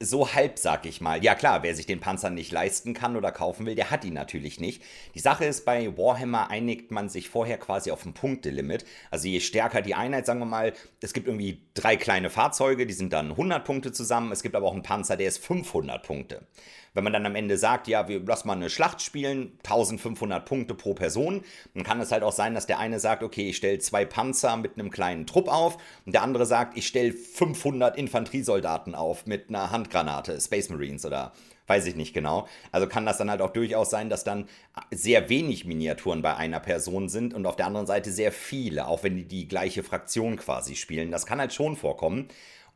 so halb, sag ich mal. Ja klar, wer sich den Panzer nicht leisten kann oder kaufen will, der hat ihn natürlich nicht. Die Sache ist, bei Warhammer einigt man sich vorher quasi auf ein Punktelimit. Also je stärker die Einheit, sagen wir mal, es gibt irgendwie drei kleine Fahrzeuge, die sind dann 100 Punkte zusammen. Es gibt aber auch einen Panzer, der ist 500 Punkte. Wenn man dann am Ende sagt, ja, wir lassen mal eine Schlacht spielen, 1500 Punkte pro Person, dann kann es halt auch sein, dass der eine sagt, okay, ich stelle zwei Panzer mit einem kleinen Trupp auf und der andere sagt, ich stelle 500 Infanteriesoldaten auf mit einer Handgranate, Space Marines oder weiß ich nicht genau. Also kann das dann halt auch durchaus sein, dass dann sehr wenig Miniaturen bei einer Person sind und auf der anderen Seite sehr viele, auch wenn die die gleiche Fraktion quasi spielen. Das kann halt schon vorkommen.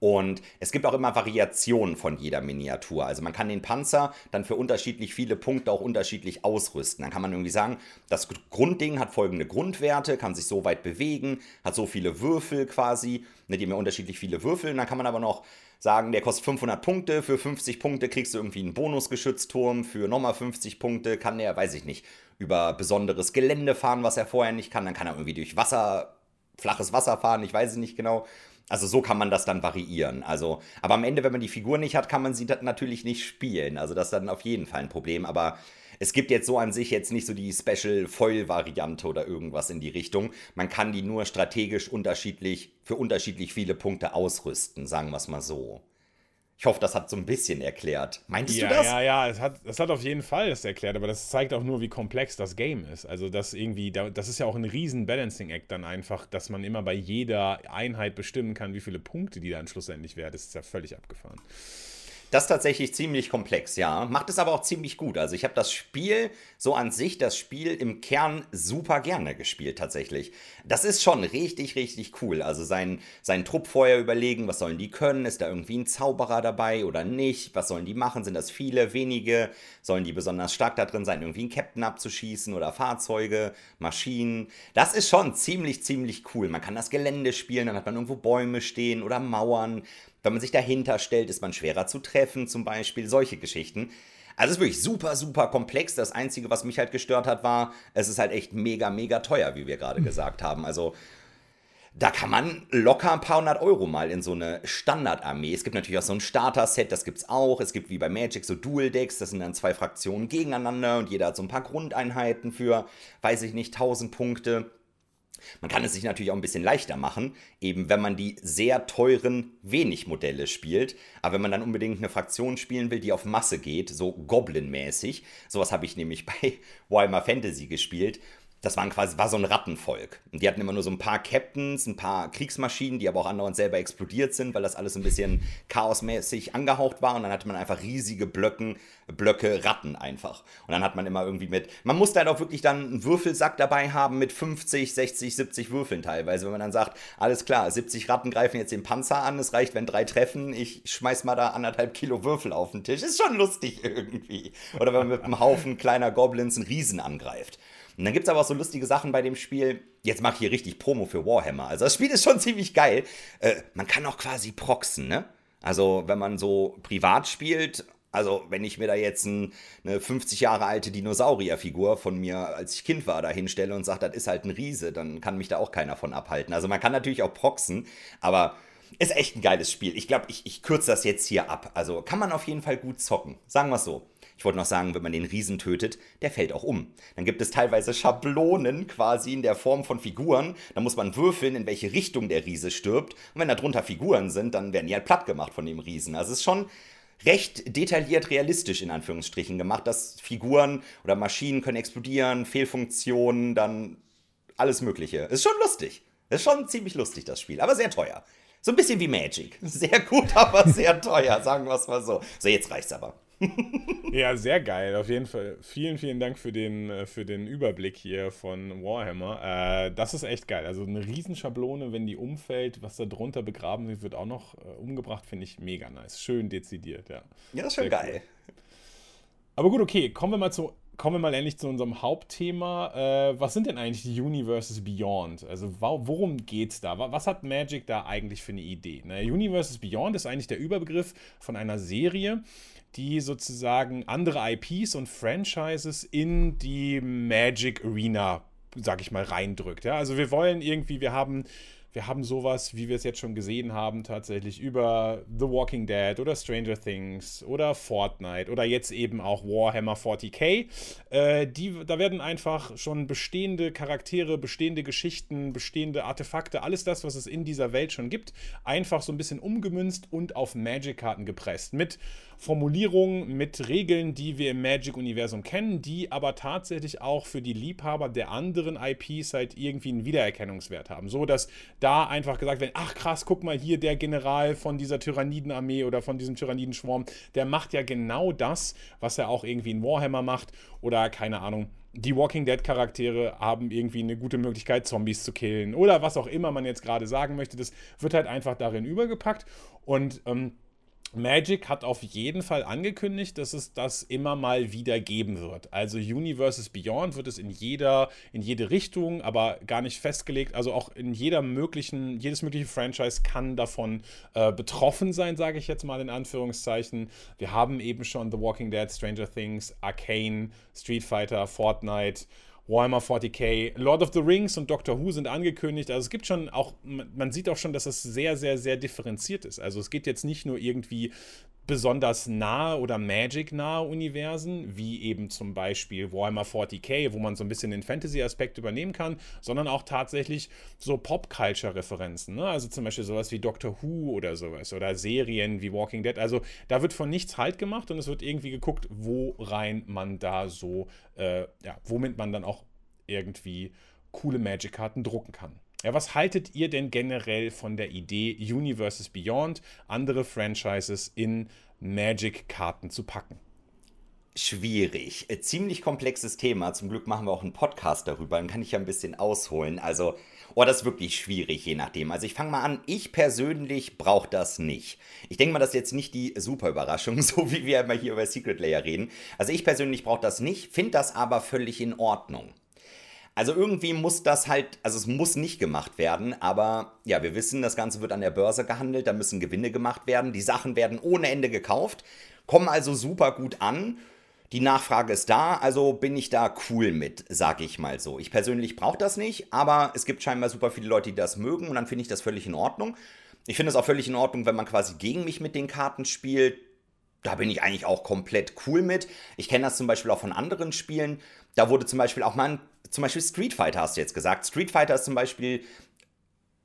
Und es gibt auch immer Variationen von jeder Miniatur. Also man kann den Panzer dann für unterschiedlich viele Punkte auch unterschiedlich ausrüsten. Dann kann man irgendwie sagen, das Grundding hat folgende Grundwerte, kann sich so weit bewegen, hat so viele Würfel quasi, ne, die haben ja unterschiedlich viele Würfel. Und dann kann man aber noch sagen, der kostet 500 Punkte, für 50 Punkte kriegst du irgendwie einen Bonusgeschützturm, für nochmal 50 Punkte kann der, weiß ich nicht, über besonderes Gelände fahren, was er vorher nicht kann. Dann kann er irgendwie durch Wasser, flaches Wasser fahren, ich weiß es nicht genau. Also so kann man das dann variieren. Also, aber am Ende, wenn man die Figur nicht hat, kann man sie natürlich nicht spielen. Also das ist dann auf jeden Fall ein Problem. Aber es gibt jetzt so an sich jetzt nicht so die Special Foil Variante oder irgendwas in die Richtung. Man kann die nur strategisch unterschiedlich für unterschiedlich viele Punkte ausrüsten, sagen wir es mal so. Ich hoffe, das hat so ein bisschen erklärt. Meintest
ja,
du das?
Ja, ja, es hat, es hat auf jeden Fall das erklärt, aber das zeigt auch nur, wie komplex das Game ist. Also, das irgendwie, das ist ja auch ein riesen Balancing-Act dann einfach, dass man immer bei jeder Einheit bestimmen kann, wie viele Punkte die dann schlussendlich werden. Das ist ja völlig abgefahren.
Das ist tatsächlich ziemlich komplex, ja. Macht es aber auch ziemlich gut. Also ich habe das Spiel so an sich, das Spiel im Kern super gerne gespielt tatsächlich. Das ist schon richtig, richtig cool. Also sein, sein Trupp vorher überlegen, was sollen die können? Ist da irgendwie ein Zauberer dabei oder nicht? Was sollen die machen? Sind das viele, wenige? Sollen die besonders stark da drin sein, irgendwie einen Captain abzuschießen oder Fahrzeuge, Maschinen? Das ist schon ziemlich, ziemlich cool. Man kann das Gelände spielen, dann hat man irgendwo Bäume stehen oder Mauern. Wenn man sich dahinter stellt, ist man schwerer zu treffen, zum Beispiel, solche Geschichten. Also es ist wirklich super, super komplex. Das Einzige, was mich halt gestört hat, war, es ist halt echt mega, mega teuer, wie wir gerade mhm. gesagt haben. Also da kann man locker ein paar hundert Euro mal in so eine Standardarmee. Es gibt natürlich auch so ein Starter-Set, das gibt's auch. Es gibt wie bei Magic so Dual-Decks, das sind dann zwei Fraktionen gegeneinander und jeder hat so ein paar Grundeinheiten für, weiß ich nicht, 1000 Punkte. Man kann es sich natürlich auch ein bisschen leichter machen, eben wenn man die sehr teuren wenig Modelle spielt. Aber wenn man dann unbedingt eine Fraktion spielen will, die auf Masse geht, so Goblin-mäßig, sowas habe ich nämlich bei Warhammer Fantasy gespielt das waren quasi, war so ein Rattenvolk. Und die hatten immer nur so ein paar Captains, ein paar Kriegsmaschinen, die aber auch andauernd selber explodiert sind, weil das alles ein bisschen chaosmäßig angehaucht war. Und dann hatte man einfach riesige Blöcken, Blöcke Ratten einfach. Und dann hat man immer irgendwie mit, man musste halt auch wirklich dann einen Würfelsack dabei haben mit 50, 60, 70 Würfeln teilweise. Wenn man dann sagt, alles klar, 70 Ratten greifen jetzt den Panzer an, es reicht, wenn drei treffen, ich schmeiß mal da anderthalb Kilo Würfel auf den Tisch. Ist schon lustig irgendwie. Oder wenn man mit einem Haufen kleiner Goblins einen Riesen angreift. Und dann gibt es aber auch so lustige Sachen bei dem Spiel. Jetzt mache ich hier richtig Promo für Warhammer. Also das Spiel ist schon ziemlich geil. Äh, man kann auch quasi proxen, ne? Also wenn man so privat spielt, also wenn ich mir da jetzt ein, eine 50 Jahre alte Dinosaurierfigur von mir, als ich Kind war, da hinstelle und sage, das ist halt ein Riese, dann kann mich da auch keiner von abhalten. Also man kann natürlich auch proxen, aber ist echt ein geiles Spiel. Ich glaube, ich, ich kürze das jetzt hier ab. Also kann man auf jeden Fall gut zocken. Sagen wir es so. Ich wollte noch sagen, wenn man den Riesen tötet, der fällt auch um. Dann gibt es teilweise Schablonen quasi in der Form von Figuren. Da muss man würfeln, in welche Richtung der Riese stirbt. Und wenn da drunter Figuren sind, dann werden die halt platt gemacht von dem Riesen. Also es ist schon recht detailliert realistisch in Anführungsstrichen gemacht, dass Figuren oder Maschinen können explodieren, Fehlfunktionen, dann alles Mögliche. Ist schon lustig. Ist schon ziemlich lustig, das Spiel, aber sehr teuer. So ein bisschen wie Magic. Sehr gut, aber sehr teuer, sagen wir es mal so. So, jetzt reicht's aber.
ja, sehr geil, auf jeden Fall. Vielen, vielen Dank für den, äh, für den Überblick hier von Warhammer. Äh, das ist echt geil. Also eine Riesenschablone, wenn die umfällt, was da drunter begraben wird, wird auch noch äh, umgebracht, finde ich mega nice. Schön dezidiert, ja.
Ja, das ist schon sehr geil. Cool.
Aber gut, okay, kommen wir mal zu kommen wir mal endlich zu unserem Hauptthema. Äh, was sind denn eigentlich die Universes Beyond? Also worum geht's da? Was hat Magic da eigentlich für eine Idee? Ne? Universes Beyond ist eigentlich der Überbegriff von einer Serie, die sozusagen andere IPs und Franchises in die Magic Arena, sag ich mal, reindrückt. Ja? Also wir wollen irgendwie, wir haben wir haben sowas, wie wir es jetzt schon gesehen haben, tatsächlich über The Walking Dead oder Stranger Things oder Fortnite oder jetzt eben auch Warhammer 40k. Äh, die, da werden einfach schon bestehende Charaktere, bestehende Geschichten, bestehende Artefakte, alles das, was es in dieser Welt schon gibt, einfach so ein bisschen umgemünzt und auf Magic-Karten gepresst. Mit Formulierungen, mit Regeln, die wir im Magic-Universum kennen, die aber tatsächlich auch für die Liebhaber der anderen IPs halt irgendwie einen Wiedererkennungswert haben. So dass da einfach gesagt werden, ach krass, guck mal hier, der General von dieser Tyrannidenarmee oder von diesem Tyrannidenschwarm, der macht ja genau das, was er auch irgendwie in Warhammer macht oder keine Ahnung, die Walking Dead Charaktere haben irgendwie eine gute Möglichkeit, Zombies zu killen oder was auch immer man jetzt gerade sagen möchte. Das wird halt einfach darin übergepackt und ähm, Magic hat auf jeden Fall angekündigt, dass es das immer mal wieder geben wird. Also Universes Beyond wird es in jeder, in jede Richtung, aber gar nicht festgelegt. Also auch in jeder möglichen, jedes mögliche Franchise kann davon äh, betroffen sein, sage ich jetzt mal in Anführungszeichen. Wir haben eben schon The Walking Dead, Stranger Things, Arcane, Street Fighter, Fortnite. Warhammer 40k, Lord of the Rings und Doctor Who sind angekündigt. Also es gibt schon auch, man sieht auch schon, dass es sehr, sehr, sehr differenziert ist. Also es geht jetzt nicht nur irgendwie besonders nahe oder Magic-nahe Universen, wie eben zum Beispiel Warhammer 40k, wo man so ein bisschen den Fantasy-Aspekt übernehmen kann, sondern auch tatsächlich so Pop-Culture-Referenzen. Ne? Also zum Beispiel sowas wie Doctor Who oder sowas oder Serien wie Walking Dead. Also da wird von nichts Halt gemacht und es wird irgendwie geguckt, wo rein man da so, äh, ja, womit man dann auch irgendwie coole Magic-Karten drucken kann. Ja, was haltet ihr denn generell von der Idee, Universes Beyond, andere Franchises in Magic-Karten zu packen?
Schwierig. Äh, ziemlich komplexes Thema. Zum Glück machen wir auch einen Podcast darüber. Dann kann ich ja ein bisschen ausholen. Also, oh, das ist wirklich schwierig, je nachdem. Also, ich fange mal an. Ich persönlich brauche das nicht. Ich denke mal, das ist jetzt nicht die super Überraschung, so wie wir immer hier über Secret Layer reden. Also, ich persönlich brauche das nicht, finde das aber völlig in Ordnung. Also irgendwie muss das halt, also es muss nicht gemacht werden, aber ja, wir wissen, das Ganze wird an der Börse gehandelt, da müssen Gewinne gemacht werden, die Sachen werden ohne Ende gekauft, kommen also super gut an. Die Nachfrage ist da, also bin ich da cool mit, sag ich mal so. Ich persönlich brauche das nicht, aber es gibt scheinbar super viele Leute, die das mögen und dann finde ich das völlig in Ordnung. Ich finde es auch völlig in Ordnung, wenn man quasi gegen mich mit den Karten spielt. Da bin ich eigentlich auch komplett cool mit. Ich kenne das zum Beispiel auch von anderen Spielen. Da wurde zum Beispiel auch mal, ein, zum Beispiel Street Fighter hast du jetzt gesagt. Street Fighter ist zum Beispiel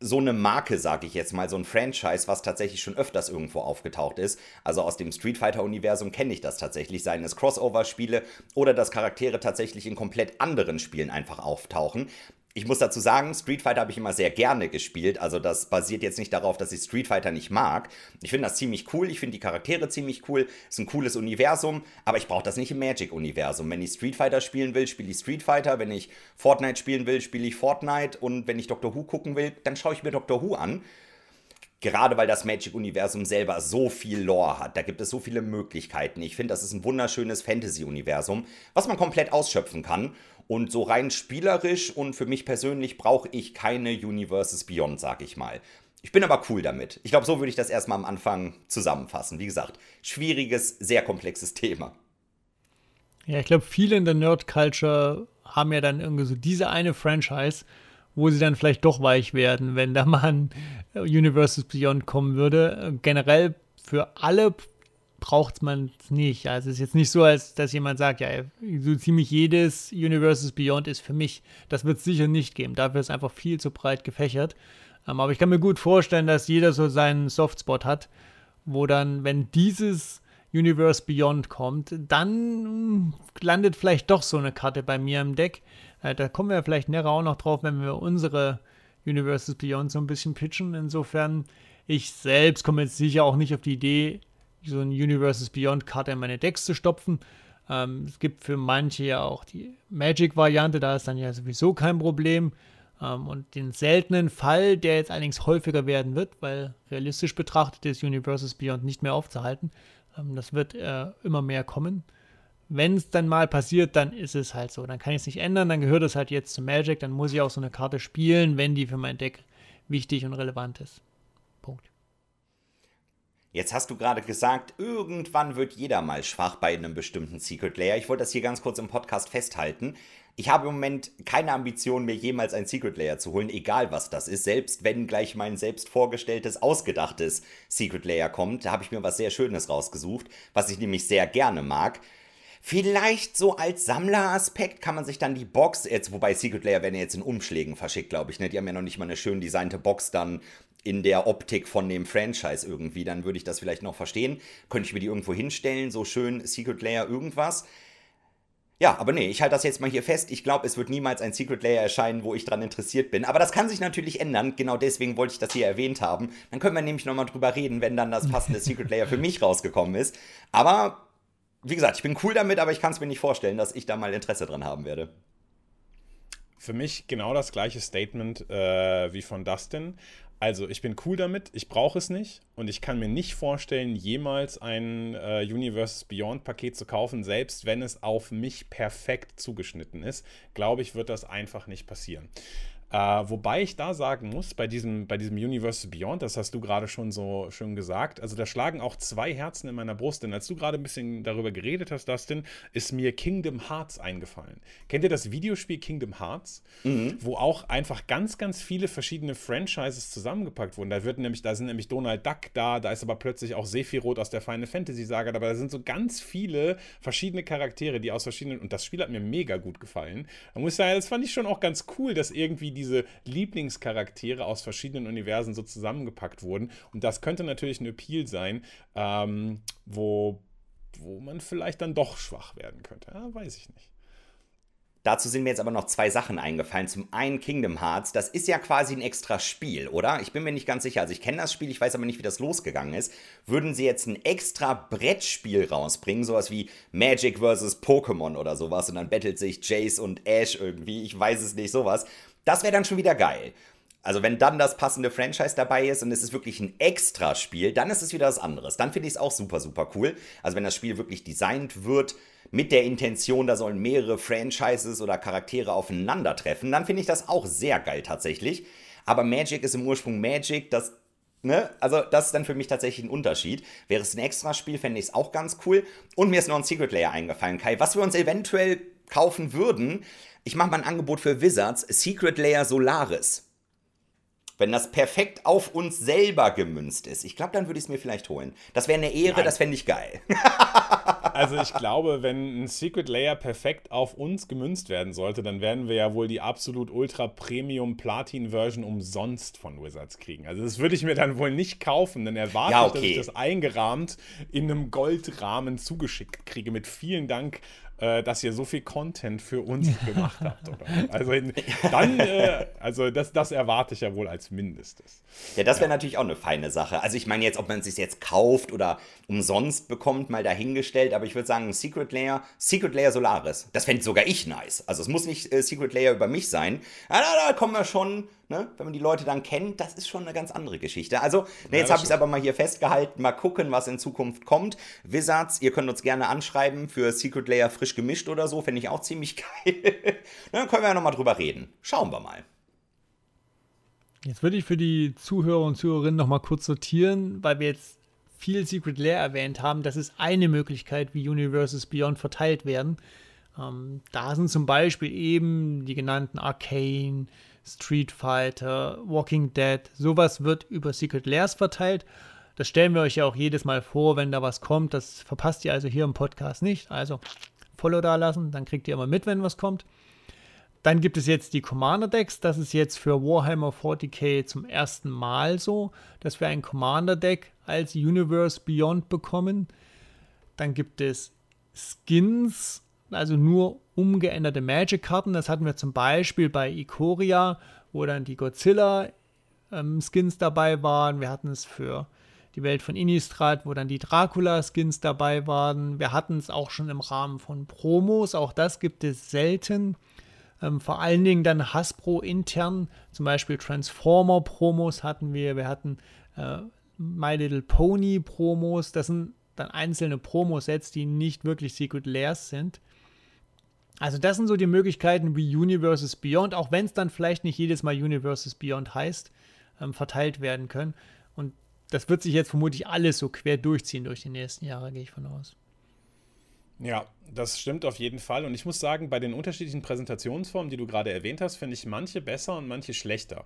so eine Marke, sage ich jetzt mal, so ein Franchise, was tatsächlich schon öfters irgendwo aufgetaucht ist. Also aus dem Street Fighter-Universum kenne ich das tatsächlich, seien es Crossover-Spiele oder dass Charaktere tatsächlich in komplett anderen Spielen einfach auftauchen. Ich muss dazu sagen, Street Fighter habe ich immer sehr gerne gespielt. Also das basiert jetzt nicht darauf, dass ich Street Fighter nicht mag. Ich finde das ziemlich cool. Ich finde die Charaktere ziemlich cool. Ist ein cooles Universum. Aber ich brauche das nicht im Magic-Universum. Wenn ich Street Fighter spielen will, spiele ich Street Fighter. Wenn ich Fortnite spielen will, spiele ich Fortnite. Und wenn ich Doctor Who gucken will, dann schaue ich mir Doctor Who an. Gerade weil das Magic-Universum selber so viel Lore hat. Da gibt es so viele Möglichkeiten. Ich finde, das ist ein wunderschönes Fantasy-Universum, was man komplett ausschöpfen kann. Und so rein spielerisch und für mich persönlich brauche ich keine Universes Beyond, sag ich mal. Ich bin aber cool damit. Ich glaube, so würde ich das erstmal am Anfang zusammenfassen. Wie gesagt, schwieriges, sehr komplexes Thema.
Ja, ich glaube, viele in der Nerd-Culture haben ja dann irgendwie so diese eine Franchise, wo sie dann vielleicht doch weich werden, wenn da mal ein Universes Beyond kommen würde. Generell für alle braucht man es nicht. Also es ist jetzt nicht so, als dass jemand sagt, ja, so ziemlich jedes Universes Beyond ist für mich. Das wird es sicher nicht geben. Dafür ist einfach viel zu breit gefächert. Ähm, aber ich kann mir gut vorstellen, dass jeder so seinen Softspot hat, wo dann, wenn dieses Universe Beyond kommt, dann landet vielleicht doch so eine Karte bei mir im Deck. Äh, da kommen wir vielleicht näher auch noch drauf, wenn wir unsere Universes Beyond so ein bisschen pitchen. Insofern, ich selbst komme jetzt sicher auch nicht auf die Idee, so ein Universes Beyond Karte in meine Decks zu stopfen. Ähm, es gibt für manche ja auch die Magic-Variante, da ist dann ja sowieso kein Problem. Ähm, und den seltenen Fall, der jetzt allerdings häufiger werden wird, weil realistisch betrachtet ist Universes Beyond nicht mehr aufzuhalten. Ähm, das wird äh, immer mehr kommen. Wenn es dann mal passiert, dann ist es halt so. Dann kann ich es nicht ändern, dann gehört es halt jetzt zu Magic, dann muss ich auch so eine Karte spielen, wenn die für mein Deck wichtig und relevant ist.
Jetzt hast du gerade gesagt, irgendwann wird jeder mal schwach bei einem bestimmten Secret Layer. Ich wollte das hier ganz kurz im Podcast festhalten. Ich habe im Moment keine Ambition, mir jemals ein Secret Layer zu holen, egal was das ist. Selbst wenn gleich mein selbst vorgestelltes, ausgedachtes Secret Layer kommt, da habe ich mir was sehr Schönes rausgesucht, was ich nämlich sehr gerne mag. Vielleicht so als Sammleraspekt kann man sich dann die Box, jetzt, wobei Secret Layer werden ja jetzt in Umschlägen verschickt, glaube ich, ne? Die haben ja noch nicht mal eine schön designte Box dann in der Optik von dem Franchise irgendwie, dann würde ich das vielleicht noch verstehen. Könnte ich mir die irgendwo hinstellen, so schön Secret Layer irgendwas. Ja, aber nee, ich halte das jetzt mal hier fest. Ich glaube, es wird niemals ein Secret Layer erscheinen, wo ich dran interessiert bin. Aber das kann sich natürlich ändern. Genau deswegen wollte ich das hier erwähnt haben. Dann können wir nämlich nochmal drüber reden, wenn dann das passende Secret Layer für mich rausgekommen ist. Aber, wie gesagt, ich bin cool damit, aber ich kann es mir nicht vorstellen, dass ich da mal Interesse dran haben werde.
Für mich genau das gleiche Statement äh, wie von Dustin. Also, ich bin cool damit, ich brauche es nicht und ich kann mir nicht vorstellen, jemals ein äh, Universe Beyond Paket zu kaufen, selbst wenn es auf mich perfekt zugeschnitten ist. Glaube ich, wird das einfach nicht passieren. Äh, wobei ich da sagen muss, bei diesem, bei diesem Universe Beyond, das hast du gerade schon so schön gesagt, also da schlagen auch zwei Herzen in meiner Brust, denn als du gerade ein bisschen darüber geredet hast, Dustin, ist mir Kingdom Hearts eingefallen. Kennt ihr das Videospiel Kingdom Hearts? Mhm. Wo auch einfach ganz, ganz viele verschiedene Franchises zusammengepackt wurden. Da wird nämlich, da sind nämlich Donald Duck da, da ist aber plötzlich auch Sephiroth aus der Final Fantasy Saga, aber da sind so ganz viele verschiedene Charaktere, die aus verschiedenen, und das Spiel hat mir mega gut gefallen. Da muss ich sagen, das fand ich schon auch ganz cool, dass irgendwie die diese Lieblingscharaktere aus verschiedenen Universen so zusammengepackt wurden. Und das könnte natürlich ein Appeal sein, ähm, wo, wo man vielleicht dann doch schwach werden könnte. Ja, weiß ich nicht.
Dazu sind mir jetzt aber noch zwei Sachen eingefallen. Zum einen Kingdom Hearts, das ist ja quasi ein extra Spiel, oder? Ich bin mir nicht ganz sicher. Also ich kenne das Spiel, ich weiß aber nicht, wie das losgegangen ist. Würden sie jetzt ein extra Brettspiel rausbringen, sowas wie Magic vs. Pokémon oder sowas, und dann battelt sich Jace und Ash irgendwie, ich weiß es nicht, sowas. Das wäre dann schon wieder geil. Also wenn dann das passende Franchise dabei ist und es ist wirklich ein Extra-Spiel, dann ist es wieder was anderes. Dann finde ich es auch super, super cool. Also wenn das Spiel wirklich designt wird mit der Intention, da sollen mehrere Franchises oder Charaktere aufeinandertreffen, dann finde ich das auch sehr geil tatsächlich. Aber Magic ist im Ursprung Magic, das Ne? Also, das ist dann für mich tatsächlich ein Unterschied. Wäre es ein Extraspiel, fände ich es auch ganz cool. Und mir ist noch ein Secret Layer eingefallen, Kai. Was wir uns eventuell kaufen würden, ich mache mal ein Angebot für Wizards: Secret Layer Solaris. Wenn das perfekt auf uns selber gemünzt ist, ich glaube, dann würde ich es mir vielleicht holen. Das wäre eine Ehre, Nein. das fände ich geil.
also ich glaube, wenn ein Secret Layer perfekt auf uns gemünzt werden sollte, dann werden wir ja wohl die absolut ultra Premium Platin Version umsonst von Wizards kriegen. Also das würde ich mir dann wohl nicht kaufen, denn erwarte ja, okay. ich, dass ich das eingerahmt in einem Goldrahmen zugeschickt kriege. Mit vielen Dank äh, dass ihr so viel Content für uns gemacht habt. Oder? Also dann, äh, also das, das erwarte ich ja wohl als Mindestes.
Ja, das wäre ja. natürlich auch eine feine Sache. Also ich meine jetzt, ob man es sich jetzt kauft oder umsonst bekommt, mal dahingestellt, aber ich würde sagen, Secret Layer, Secret Layer Solaris, das fände sogar ich nice. Also es muss nicht äh, Secret Layer über mich sein. Ja, da, da kommen wir schon Ne? Wenn man die Leute dann kennt, das ist schon eine ganz andere Geschichte. Also, ne, jetzt habe ich es aber mal hier festgehalten. Mal gucken, was in Zukunft kommt. Wizards, ihr könnt uns gerne anschreiben für Secret Layer frisch gemischt oder so. Fände ich auch ziemlich geil. dann können wir ja nochmal drüber reden. Schauen wir mal.
Jetzt würde ich für die Zuhörer und Zuhörerinnen nochmal kurz sortieren, weil wir jetzt viel Secret Lair erwähnt haben. Das ist eine Möglichkeit, wie Universes Beyond verteilt werden. Ähm, da sind zum Beispiel eben die genannten Arcane, Street Fighter, Walking Dead, sowas wird über Secret Lairs verteilt. Das stellen wir euch ja auch jedes Mal vor, wenn da was kommt. Das verpasst ihr also hier im Podcast nicht. Also Follow da lassen, dann kriegt ihr immer mit, wenn was kommt. Dann gibt es jetzt die Commander Decks. Das ist jetzt für Warhammer 40k zum ersten Mal so, dass wir ein Commander Deck als Universe Beyond bekommen. Dann gibt es Skins also nur umgeänderte Magic-Karten. Das hatten wir zum Beispiel bei Ikoria, wo dann die Godzilla-Skins ähm, dabei waren. Wir hatten es für die Welt von Innistrad, wo dann die Dracula-Skins dabei waren. Wir hatten es auch schon im Rahmen von Promos. Auch das gibt es selten. Ähm, vor allen Dingen dann Hasbro intern, zum Beispiel Transformer-Promos hatten wir. Wir hatten äh, My Little Pony-Promos. Das sind dann einzelne Promosets, die nicht wirklich Secret Lairs sind. Also das sind so die Möglichkeiten wie Universes Beyond, auch wenn es dann vielleicht nicht jedes Mal Universes Beyond heißt, ähm, verteilt werden können. Und das wird sich jetzt vermutlich alles so quer durchziehen durch die nächsten Jahre, gehe ich von aus.
Ja, das stimmt auf jeden Fall. Und ich muss sagen, bei den unterschiedlichen Präsentationsformen, die du gerade erwähnt hast, finde ich manche besser und manche schlechter.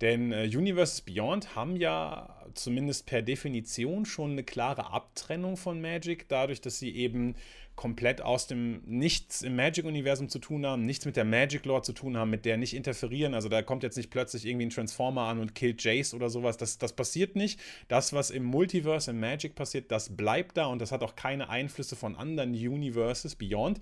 Denn äh, Universes Beyond haben ja zumindest per Definition schon eine klare Abtrennung von Magic, dadurch, dass sie eben komplett aus dem nichts im Magic-Universum zu tun haben, nichts mit der Magic-Lore zu tun haben, mit der nicht interferieren. Also da kommt jetzt nicht plötzlich irgendwie ein Transformer an und killt Jace oder sowas. Das, das passiert nicht. Das, was im Multiverse, im Magic passiert, das bleibt da und das hat auch keine Einflüsse von anderen Universes beyond.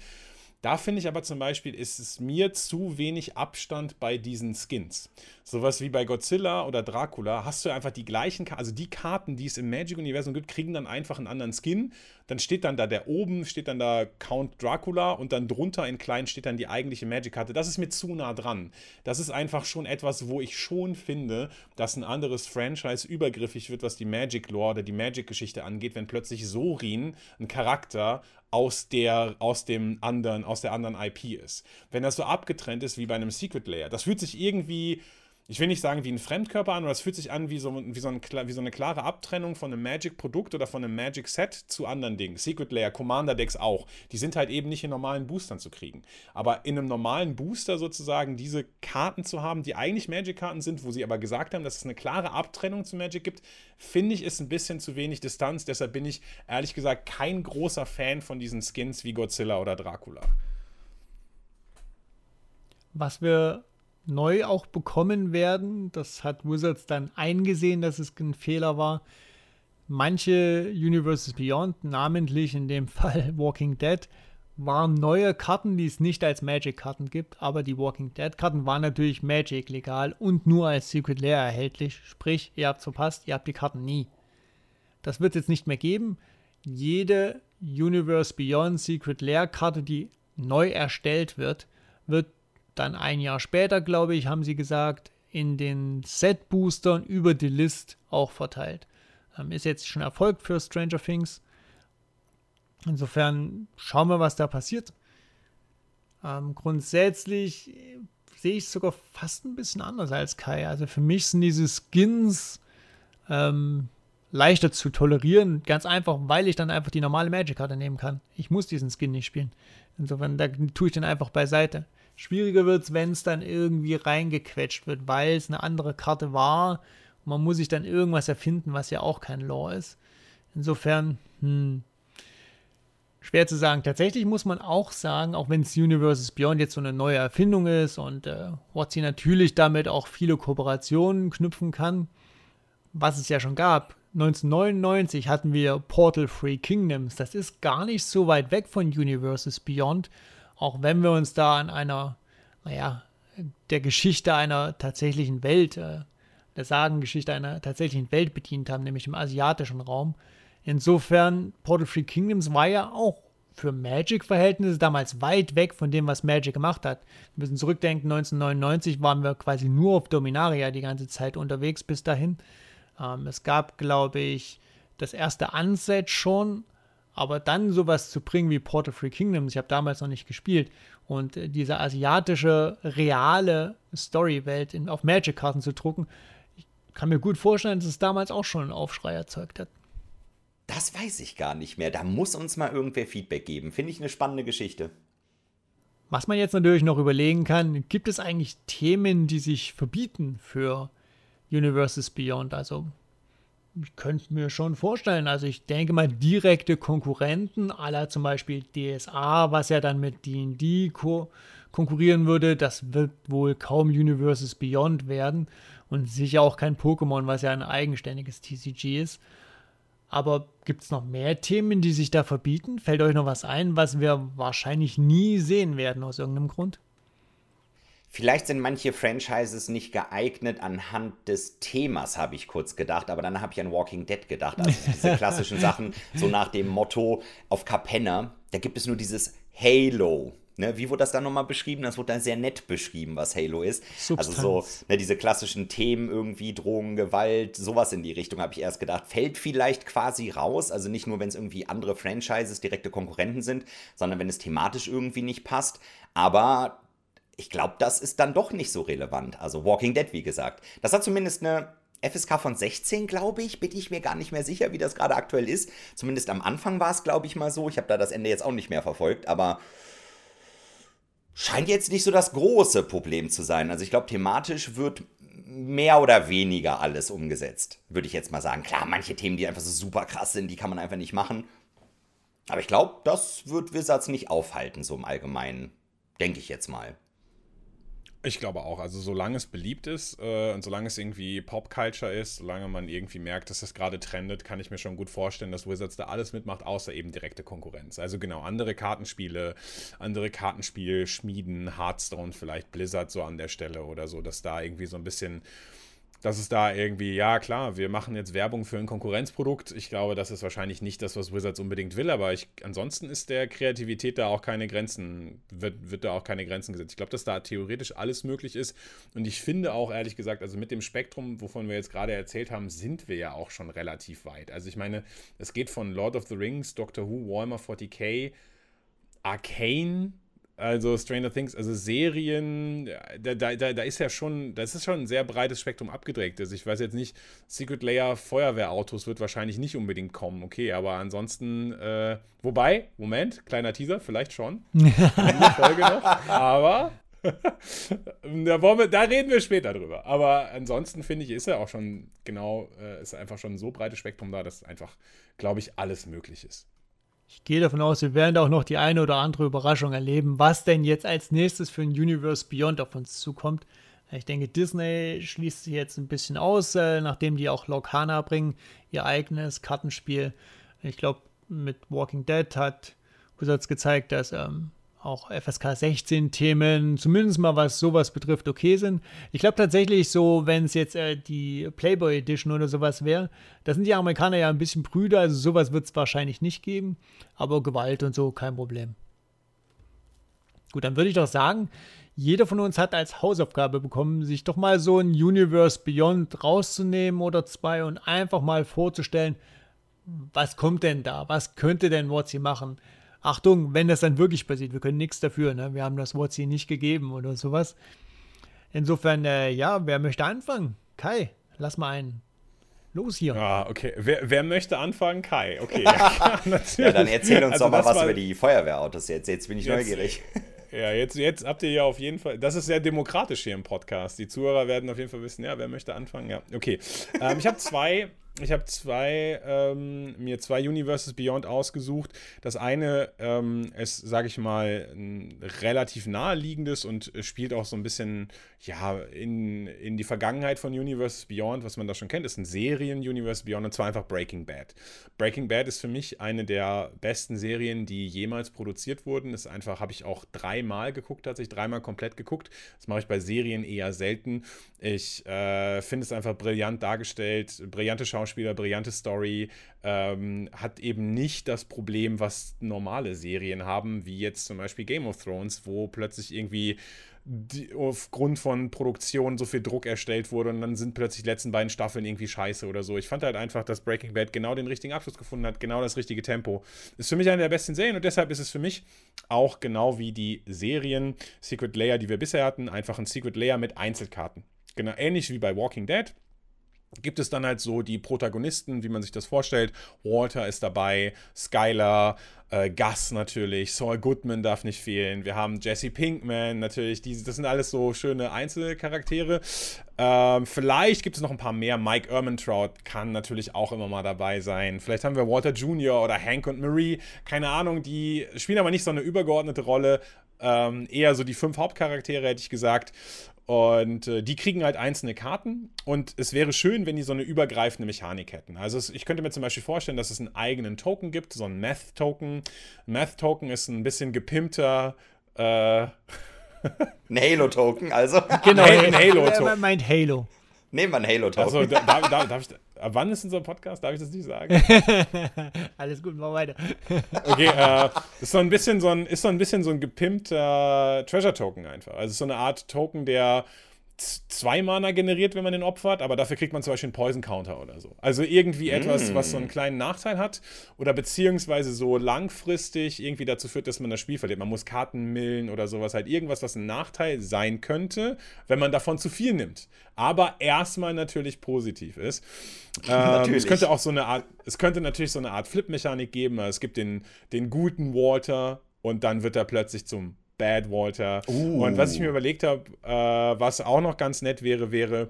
Da finde ich aber zum Beispiel, ist es mir zu wenig Abstand bei diesen Skins. Sowas wie bei Godzilla oder Dracula hast du einfach die gleichen, also die Karten, die es im Magic-Universum gibt, kriegen dann einfach einen anderen Skin. Dann steht dann da der oben, steht dann da Count Dracula und dann drunter in klein steht dann die eigentliche Magic-Karte. Das ist mir zu nah dran. Das ist einfach schon etwas, wo ich schon finde, dass ein anderes Franchise übergriffig wird, was die Magic-Lore oder die Magic-Geschichte angeht, wenn plötzlich Sorin ein Charakter aus der, aus dem anderen, aus der anderen IP ist. Wenn das so abgetrennt ist wie bei einem Secret Layer, das fühlt sich irgendwie ich will nicht sagen wie ein Fremdkörper an, aber es fühlt sich an wie so, wie so, ein, wie so eine klare Abtrennung von einem Magic-Produkt oder von einem Magic-Set zu anderen Dingen. Secret Layer, Commander-Decks auch. Die sind halt eben nicht in normalen Boostern zu kriegen. Aber in einem normalen Booster sozusagen diese Karten zu haben, die eigentlich Magic-Karten sind, wo sie aber gesagt haben, dass es eine klare Abtrennung zu Magic gibt, finde ich, ist ein bisschen zu wenig Distanz. Deshalb bin ich ehrlich gesagt kein großer Fan von diesen Skins wie Godzilla oder Dracula.
Was wir neu auch bekommen werden. Das hat Wizards dann eingesehen, dass es ein Fehler war. Manche Universes Beyond, namentlich in dem Fall Walking Dead, waren neue Karten, die es nicht als Magic-Karten gibt, aber die Walking Dead-Karten waren natürlich Magic legal und nur als Secret Lair erhältlich. Sprich, ihr habt verpasst, ihr habt die Karten nie. Das wird es jetzt nicht mehr geben. Jede Universe Beyond Secret Lair-Karte, die neu erstellt wird, wird dann ein Jahr später, glaube ich, haben sie gesagt, in den Set-Boostern über die List auch verteilt. Ähm, ist jetzt schon erfolgt für Stranger Things. Insofern schauen wir, was da passiert. Ähm, grundsätzlich sehe ich es sogar fast ein bisschen anders als Kai. Also für mich sind diese Skins ähm, leichter zu tolerieren. Ganz einfach, weil ich dann einfach die normale Magic-Karte nehmen kann. Ich muss diesen Skin nicht spielen. Insofern, da tue ich den einfach beiseite. Schwieriger wird es, wenn es dann irgendwie reingequetscht wird, weil es eine andere Karte war. Und man muss sich dann irgendwas erfinden, was ja auch kein Lore ist. Insofern, hm, schwer zu sagen. Tatsächlich muss man auch sagen, auch wenn es Universes Beyond jetzt so eine neue Erfindung ist und äh, WotC natürlich damit auch viele Kooperationen knüpfen kann, was es ja schon gab. 1999 hatten wir Portal Free Kingdoms. Das ist gar nicht so weit weg von Universes Beyond, auch wenn wir uns da an einer, naja, der Geschichte einer tatsächlichen Welt, äh, der Sagengeschichte einer tatsächlichen Welt bedient haben, nämlich im asiatischen Raum. Insofern, Portal Free Kingdoms war ja auch für Magic-Verhältnisse damals weit weg von dem, was Magic gemacht hat. Wir müssen zurückdenken, 1999 waren wir quasi nur auf Dominaria die ganze Zeit unterwegs bis dahin. Ähm, es gab, glaube ich, das erste Unset schon, aber dann sowas zu bringen wie Portal Free Kingdoms, ich habe damals noch nicht gespielt, und äh, diese asiatische, reale Story-Welt auf Magic-Karten zu drucken, ich kann mir gut vorstellen, dass es damals auch schon einen Aufschrei erzeugt hat.
Das weiß ich gar nicht mehr. Da muss uns mal irgendwer Feedback geben. Finde ich eine spannende Geschichte.
Was man jetzt natürlich noch überlegen kann, gibt es eigentlich Themen, die sich verbieten für Universes Beyond? Also, ich könnte mir schon vorstellen, also ich denke mal direkte Konkurrenten, aller zum Beispiel DSA, was ja dann mit D&D ko konkurrieren würde, das wird wohl kaum Universes Beyond werden und sicher auch kein Pokémon, was ja ein eigenständiges TCG ist. Aber gibt es noch mehr Themen, die sich da verbieten? Fällt euch noch was ein, was wir wahrscheinlich nie sehen werden aus irgendeinem Grund?
Vielleicht sind manche Franchises nicht geeignet anhand des Themas, habe ich kurz gedacht, aber dann habe ich an Walking Dead gedacht. Also diese klassischen Sachen, so nach dem Motto auf Capenna, da gibt es nur dieses Halo. Ne, wie wurde das dann nochmal beschrieben? Das wurde dann sehr nett beschrieben, was Halo ist. Substanz. Also so ne, diese klassischen Themen irgendwie, Drogen, Gewalt, sowas in die Richtung habe ich erst gedacht. Fällt vielleicht quasi raus, also nicht nur, wenn es irgendwie andere Franchises, direkte Konkurrenten sind, sondern wenn es thematisch irgendwie nicht passt. Aber ich glaube, das ist dann doch nicht so relevant. Also Walking Dead, wie gesagt. Das hat zumindest eine FSK von 16, glaube ich. Bin ich mir gar nicht mehr sicher, wie das gerade aktuell ist. Zumindest am Anfang war es, glaube ich, mal so. Ich habe da das Ende jetzt auch nicht mehr verfolgt, aber scheint jetzt nicht so das große Problem zu sein. Also ich glaube, thematisch wird mehr oder weniger alles umgesetzt, würde ich jetzt mal sagen. Klar, manche Themen, die einfach so super krass sind, die kann man einfach nicht machen. Aber ich glaube, das wird Wizards nicht aufhalten, so im Allgemeinen. Denke ich jetzt mal.
Ich glaube auch. Also solange es beliebt ist äh, und solange es irgendwie Popculture ist, solange man irgendwie merkt, dass das gerade trendet, kann ich mir schon gut vorstellen, dass Wizards da alles mitmacht, außer eben direkte Konkurrenz. Also genau, andere Kartenspiele, andere Kartenspiel, Hearthstone vielleicht, Blizzard so an der Stelle oder so, dass da irgendwie so ein bisschen dass es da irgendwie, ja klar, wir machen jetzt Werbung für ein Konkurrenzprodukt. Ich glaube, das ist wahrscheinlich nicht das, was Wizards unbedingt will, aber ich, ansonsten ist der Kreativität da auch keine Grenzen, wird, wird da auch keine Grenzen gesetzt. Ich glaube, dass da theoretisch alles möglich ist und ich finde auch ehrlich gesagt, also mit dem Spektrum, wovon wir jetzt gerade erzählt haben, sind wir ja auch schon relativ weit. Also ich meine, es geht von Lord of the Rings, Doctor Who, Warhammer 40k, Arcane, also Stranger Things, also Serien, da, da, da, ist ja schon, das ist schon ein sehr breites Spektrum abgedeckt. Also ich weiß jetzt nicht, Secret Layer Feuerwehrautos wird wahrscheinlich nicht unbedingt kommen, okay, aber ansonsten, äh, wobei, Moment, kleiner Teaser, vielleicht schon. Folge noch, aber da, wir, da, reden wir später drüber. Aber ansonsten finde ich, ist ja auch schon genau, äh, ist einfach schon so breites Spektrum da, dass einfach, glaube ich, alles möglich ist.
Ich gehe davon aus, wir werden auch noch die eine oder andere Überraschung erleben, was denn jetzt als nächstes für ein Universe Beyond auf uns zukommt. Ich denke, Disney schließt sich jetzt ein bisschen aus, äh, nachdem die auch Lorcana bringen, ihr eigenes Kartenspiel. Ich glaube, mit Walking Dead hat Wizards gezeigt, dass ähm, auch FSK 16 Themen, zumindest mal was sowas betrifft, okay sind. Ich glaube tatsächlich so, wenn es jetzt äh, die Playboy Edition oder sowas wäre, da sind die Amerikaner ja ein bisschen Brüder, also sowas wird es wahrscheinlich nicht geben, aber Gewalt und so kein Problem. Gut, dann würde ich doch sagen, jeder von uns hat als Hausaufgabe bekommen, sich doch mal so ein Universe Beyond rauszunehmen oder zwei und einfach mal vorzustellen, was kommt denn da? Was könnte denn Wotzi machen? Achtung, wenn das dann wirklich passiert, wir können nichts dafür, ne? wir haben das Wort hier nicht gegeben oder sowas. Insofern, äh, ja, wer möchte anfangen? Kai, lass mal einen. Los hier.
Ah, okay. Wer, wer möchte anfangen? Kai. Okay. ja,
ja, dann erzähl uns also doch mal was war, über die Feuerwehrautos jetzt. Jetzt bin ich
jetzt,
neugierig.
Ja, jetzt, jetzt habt ihr ja auf jeden Fall. Das ist sehr demokratisch hier im Podcast. Die Zuhörer werden auf jeden Fall wissen, ja, wer möchte anfangen? Ja, okay. Ähm, ich habe zwei ich habe zwei, ähm, mir zwei Universes Beyond ausgesucht. Das eine ähm, ist, sage ich mal, ein relativ naheliegendes und spielt auch so ein bisschen ja, in, in die Vergangenheit von Universes Beyond, was man da schon kennt, ist ein Serien-Universe Beyond und zwar einfach Breaking Bad. Breaking Bad ist für mich eine der besten Serien, die jemals produziert wurden. Ist einfach, habe ich auch dreimal geguckt, tatsächlich dreimal komplett geguckt. Das mache ich bei Serien eher selten. Ich äh, finde es einfach brillant dargestellt, brillante Schauspieler Schauspieler, brillante Story, ähm, hat eben nicht das Problem, was normale Serien haben, wie jetzt zum Beispiel Game of Thrones, wo plötzlich irgendwie die, aufgrund von Produktion so viel Druck erstellt wurde und dann sind plötzlich die letzten beiden Staffeln irgendwie scheiße oder so. Ich fand halt einfach, dass Breaking Bad genau den richtigen Abschluss gefunden hat, genau das richtige Tempo. Ist für mich eine der besten Serien und deshalb ist es für mich auch genau wie die Serien Secret Layer, die wir bisher hatten, einfach ein Secret Layer mit Einzelkarten. Genau, ähnlich wie bei Walking Dead gibt es dann halt so die Protagonisten, wie man sich das vorstellt. Walter ist dabei, Skylar, äh, Gus natürlich, Saul Goodman darf nicht fehlen. Wir haben Jesse Pinkman natürlich. Die, das sind alles so schöne Einzelcharaktere. Ähm, vielleicht gibt es noch ein paar mehr. Mike Ermentrout kann natürlich auch immer mal dabei sein. Vielleicht haben wir Walter Jr. oder Hank und Marie. Keine Ahnung, die spielen aber nicht so eine übergeordnete Rolle. Ähm, eher so die fünf Hauptcharaktere, hätte ich gesagt. Und äh, die kriegen halt einzelne Karten und es wäre schön, wenn die so eine übergreifende Mechanik hätten. Also es, ich könnte mir zum Beispiel vorstellen, dass es einen eigenen Token gibt, so einen Math-Token. Math-Token ist ein bisschen gepimpter. Äh,
ein Halo-Token, also.
Genau, ein Halo-Token. Er meint Halo.
Nehmen wir einen Halo-Token.
Also, da, da, da, darf ich, wann ist unser Podcast? Darf ich das nicht sagen?
Alles gut, mach weiter.
okay, äh, ist so ein bisschen so ein, ist so ein bisschen so ein gepimpter Treasure-Token einfach. Also so eine Art Token, der zwei Mana generiert, wenn man den opfert, aber dafür kriegt man zum Beispiel einen Poison Counter oder so. Also irgendwie etwas, was so einen mm. kleinen Nachteil hat oder beziehungsweise so langfristig irgendwie dazu führt, dass man das Spiel verliert. Man muss Karten millen oder sowas, halt irgendwas, was ein Nachteil sein könnte, wenn man davon zu viel nimmt. Aber erstmal natürlich positiv ist. Ähm, es könnte auch so eine Art, es könnte natürlich so eine Art Flip-Mechanik geben. Es gibt den, den guten Walter und dann wird er plötzlich zum Bad Walter. Uh. Und was ich mir überlegt habe, äh, was auch noch ganz nett wäre, wäre,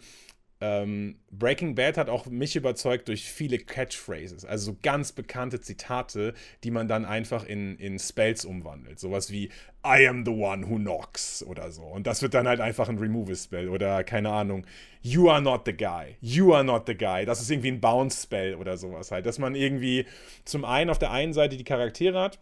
ähm, Breaking Bad hat auch mich überzeugt durch viele Catchphrases, also so ganz bekannte Zitate, die man dann einfach in, in Spells umwandelt. Sowas wie I am the one who knocks oder so. Und das wird dann halt einfach ein Removal-Spell oder keine Ahnung, You are not the guy, you are not the guy. Das ist irgendwie ein Bounce-Spell oder sowas halt. Dass man irgendwie zum einen auf der einen Seite die Charaktere hat,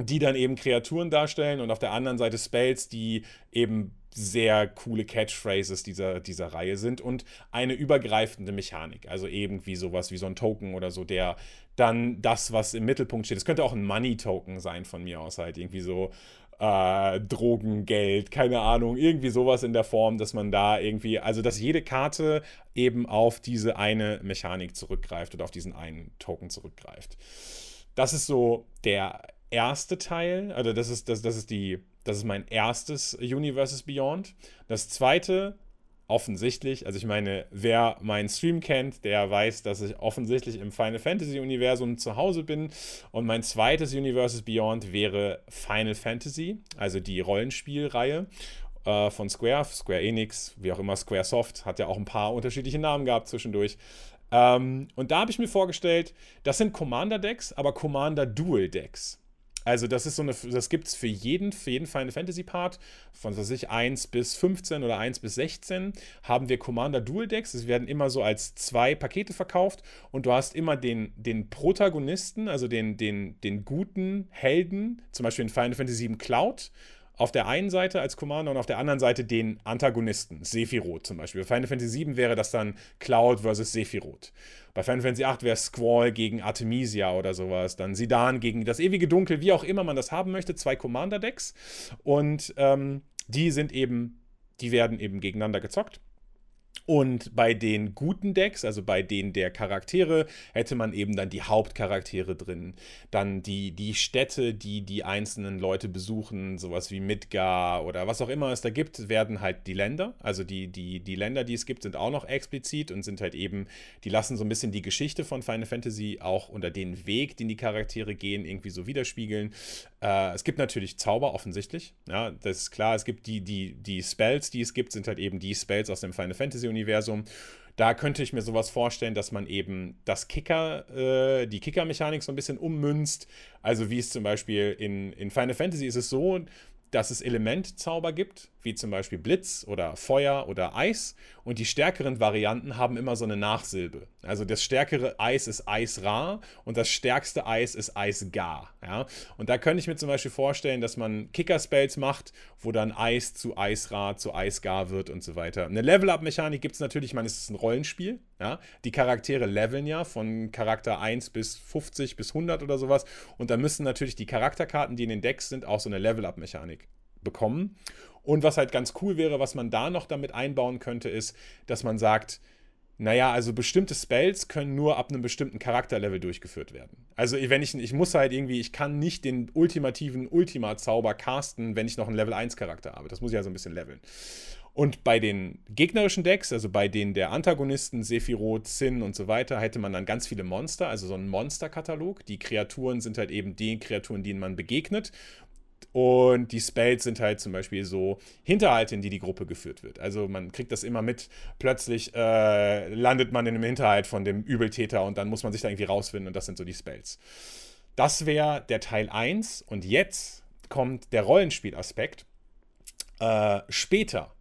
die dann eben Kreaturen darstellen und auf der anderen Seite Spells, die eben sehr coole Catchphrases dieser, dieser Reihe sind und eine übergreifende Mechanik. Also irgendwie sowas wie so ein Token oder so, der dann das, was im Mittelpunkt steht. Es könnte auch ein Money-Token sein von mir aus, halt irgendwie so äh, Drogengeld, keine Ahnung, irgendwie sowas in der Form, dass man da irgendwie, also dass jede Karte eben auf diese eine Mechanik zurückgreift oder auf diesen einen Token zurückgreift. Das ist so der erste Teil, also das ist, das, das ist die, das ist mein erstes Universes Beyond. Das zweite, offensichtlich, also ich meine, wer meinen Stream kennt, der weiß, dass ich offensichtlich im Final Fantasy Universum zu Hause bin. Und mein zweites Universes Beyond wäre Final Fantasy, also die Rollenspielreihe äh, von Square, Square Enix, wie auch immer, Square Soft, hat ja auch ein paar unterschiedliche Namen gehabt zwischendurch. Ähm, und da habe ich mir vorgestellt, das sind Commander-Decks, aber Commander-Dual-Decks. Also das ist so eine, das gibt es für jeden, für jeden Final Fantasy Part, von was ich 1 bis 15 oder 1 bis 16, haben wir Commander Dual Decks. Es werden immer so als zwei Pakete verkauft und du hast immer den, den Protagonisten, also den, den, den guten Helden, zum Beispiel in Final Fantasy VII Cloud auf der einen Seite als Commander und auf der anderen Seite den Antagonisten, Sephiroth zum Beispiel. Bei Final Fantasy VII wäre das dann Cloud versus Sephiroth. Bei Final Fantasy VIII wäre Squall gegen Artemisia oder sowas. Dann Sidan gegen das ewige Dunkel, wie auch immer man das haben möchte. Zwei Commander-Decks. Und ähm, die sind eben, die werden eben gegeneinander gezockt. Und bei den guten Decks, also bei denen der Charaktere, hätte man eben dann die Hauptcharaktere drin. Dann die, die Städte, die die einzelnen Leute besuchen, sowas wie Midgar oder was auch immer es da gibt, werden halt die Länder. Also die, die, die Länder, die es gibt, sind auch noch explizit und sind halt eben, die lassen so ein bisschen die Geschichte von Final Fantasy auch unter den Weg, den die Charaktere gehen, irgendwie so widerspiegeln. Äh, es gibt natürlich Zauber offensichtlich. Ja, das ist klar. Es gibt die, die, die Spells, die es gibt, sind halt eben die Spells aus dem Final Fantasy Universum. Da könnte ich mir sowas vorstellen, dass man eben das Kicker, äh, die Kicker-Mechanik so ein bisschen ummünzt. Also wie es zum Beispiel in, in Final Fantasy ist es so, dass es Elementzauber gibt, wie zum Beispiel Blitz oder Feuer oder Eis. Und die stärkeren Varianten haben immer so eine Nachsilbe. Also das stärkere Eis ist Eis-Ra und das stärkste Eis ist Eis-Gar. Ja? Und da könnte ich mir zum Beispiel vorstellen, dass man Kicker-Spells macht, wo dann Eis zu Eis-Ra zu Eis-Gar wird und so weiter. Eine Level-Up-Mechanik gibt es natürlich, ich meine, es ist ein Rollenspiel. Ja? Die Charaktere leveln ja von Charakter 1 bis 50 bis 100 oder sowas. Und da müssen natürlich die Charakterkarten, die in den Decks sind, auch so eine Level-Up-Mechanik bekommen. Und was halt ganz cool wäre, was man da noch damit einbauen könnte, ist, dass man sagt, naja, also bestimmte Spells können nur ab einem bestimmten Charakterlevel durchgeführt werden. Also wenn ich, ich muss halt irgendwie, ich kann nicht den ultimativen Ultima-Zauber casten, wenn ich noch einen Level 1 Charakter habe. Das muss ich ja so ein bisschen leveln. Und bei den gegnerischen Decks, also bei denen der Antagonisten, Sephiroth, Sin und so weiter, hätte man dann ganz viele Monster, also so einen Monsterkatalog. Die Kreaturen sind halt eben die Kreaturen, denen man begegnet. Und die Spells sind halt zum Beispiel so Hinterhalte, in die die Gruppe geführt wird. Also man kriegt das immer mit. Plötzlich äh, landet man in einem Hinterhalt von dem Übeltäter und dann muss man sich da irgendwie rausfinden und das sind so die Spells. Das wäre der Teil 1 und jetzt kommt der Rollenspielaspekt. Äh, später,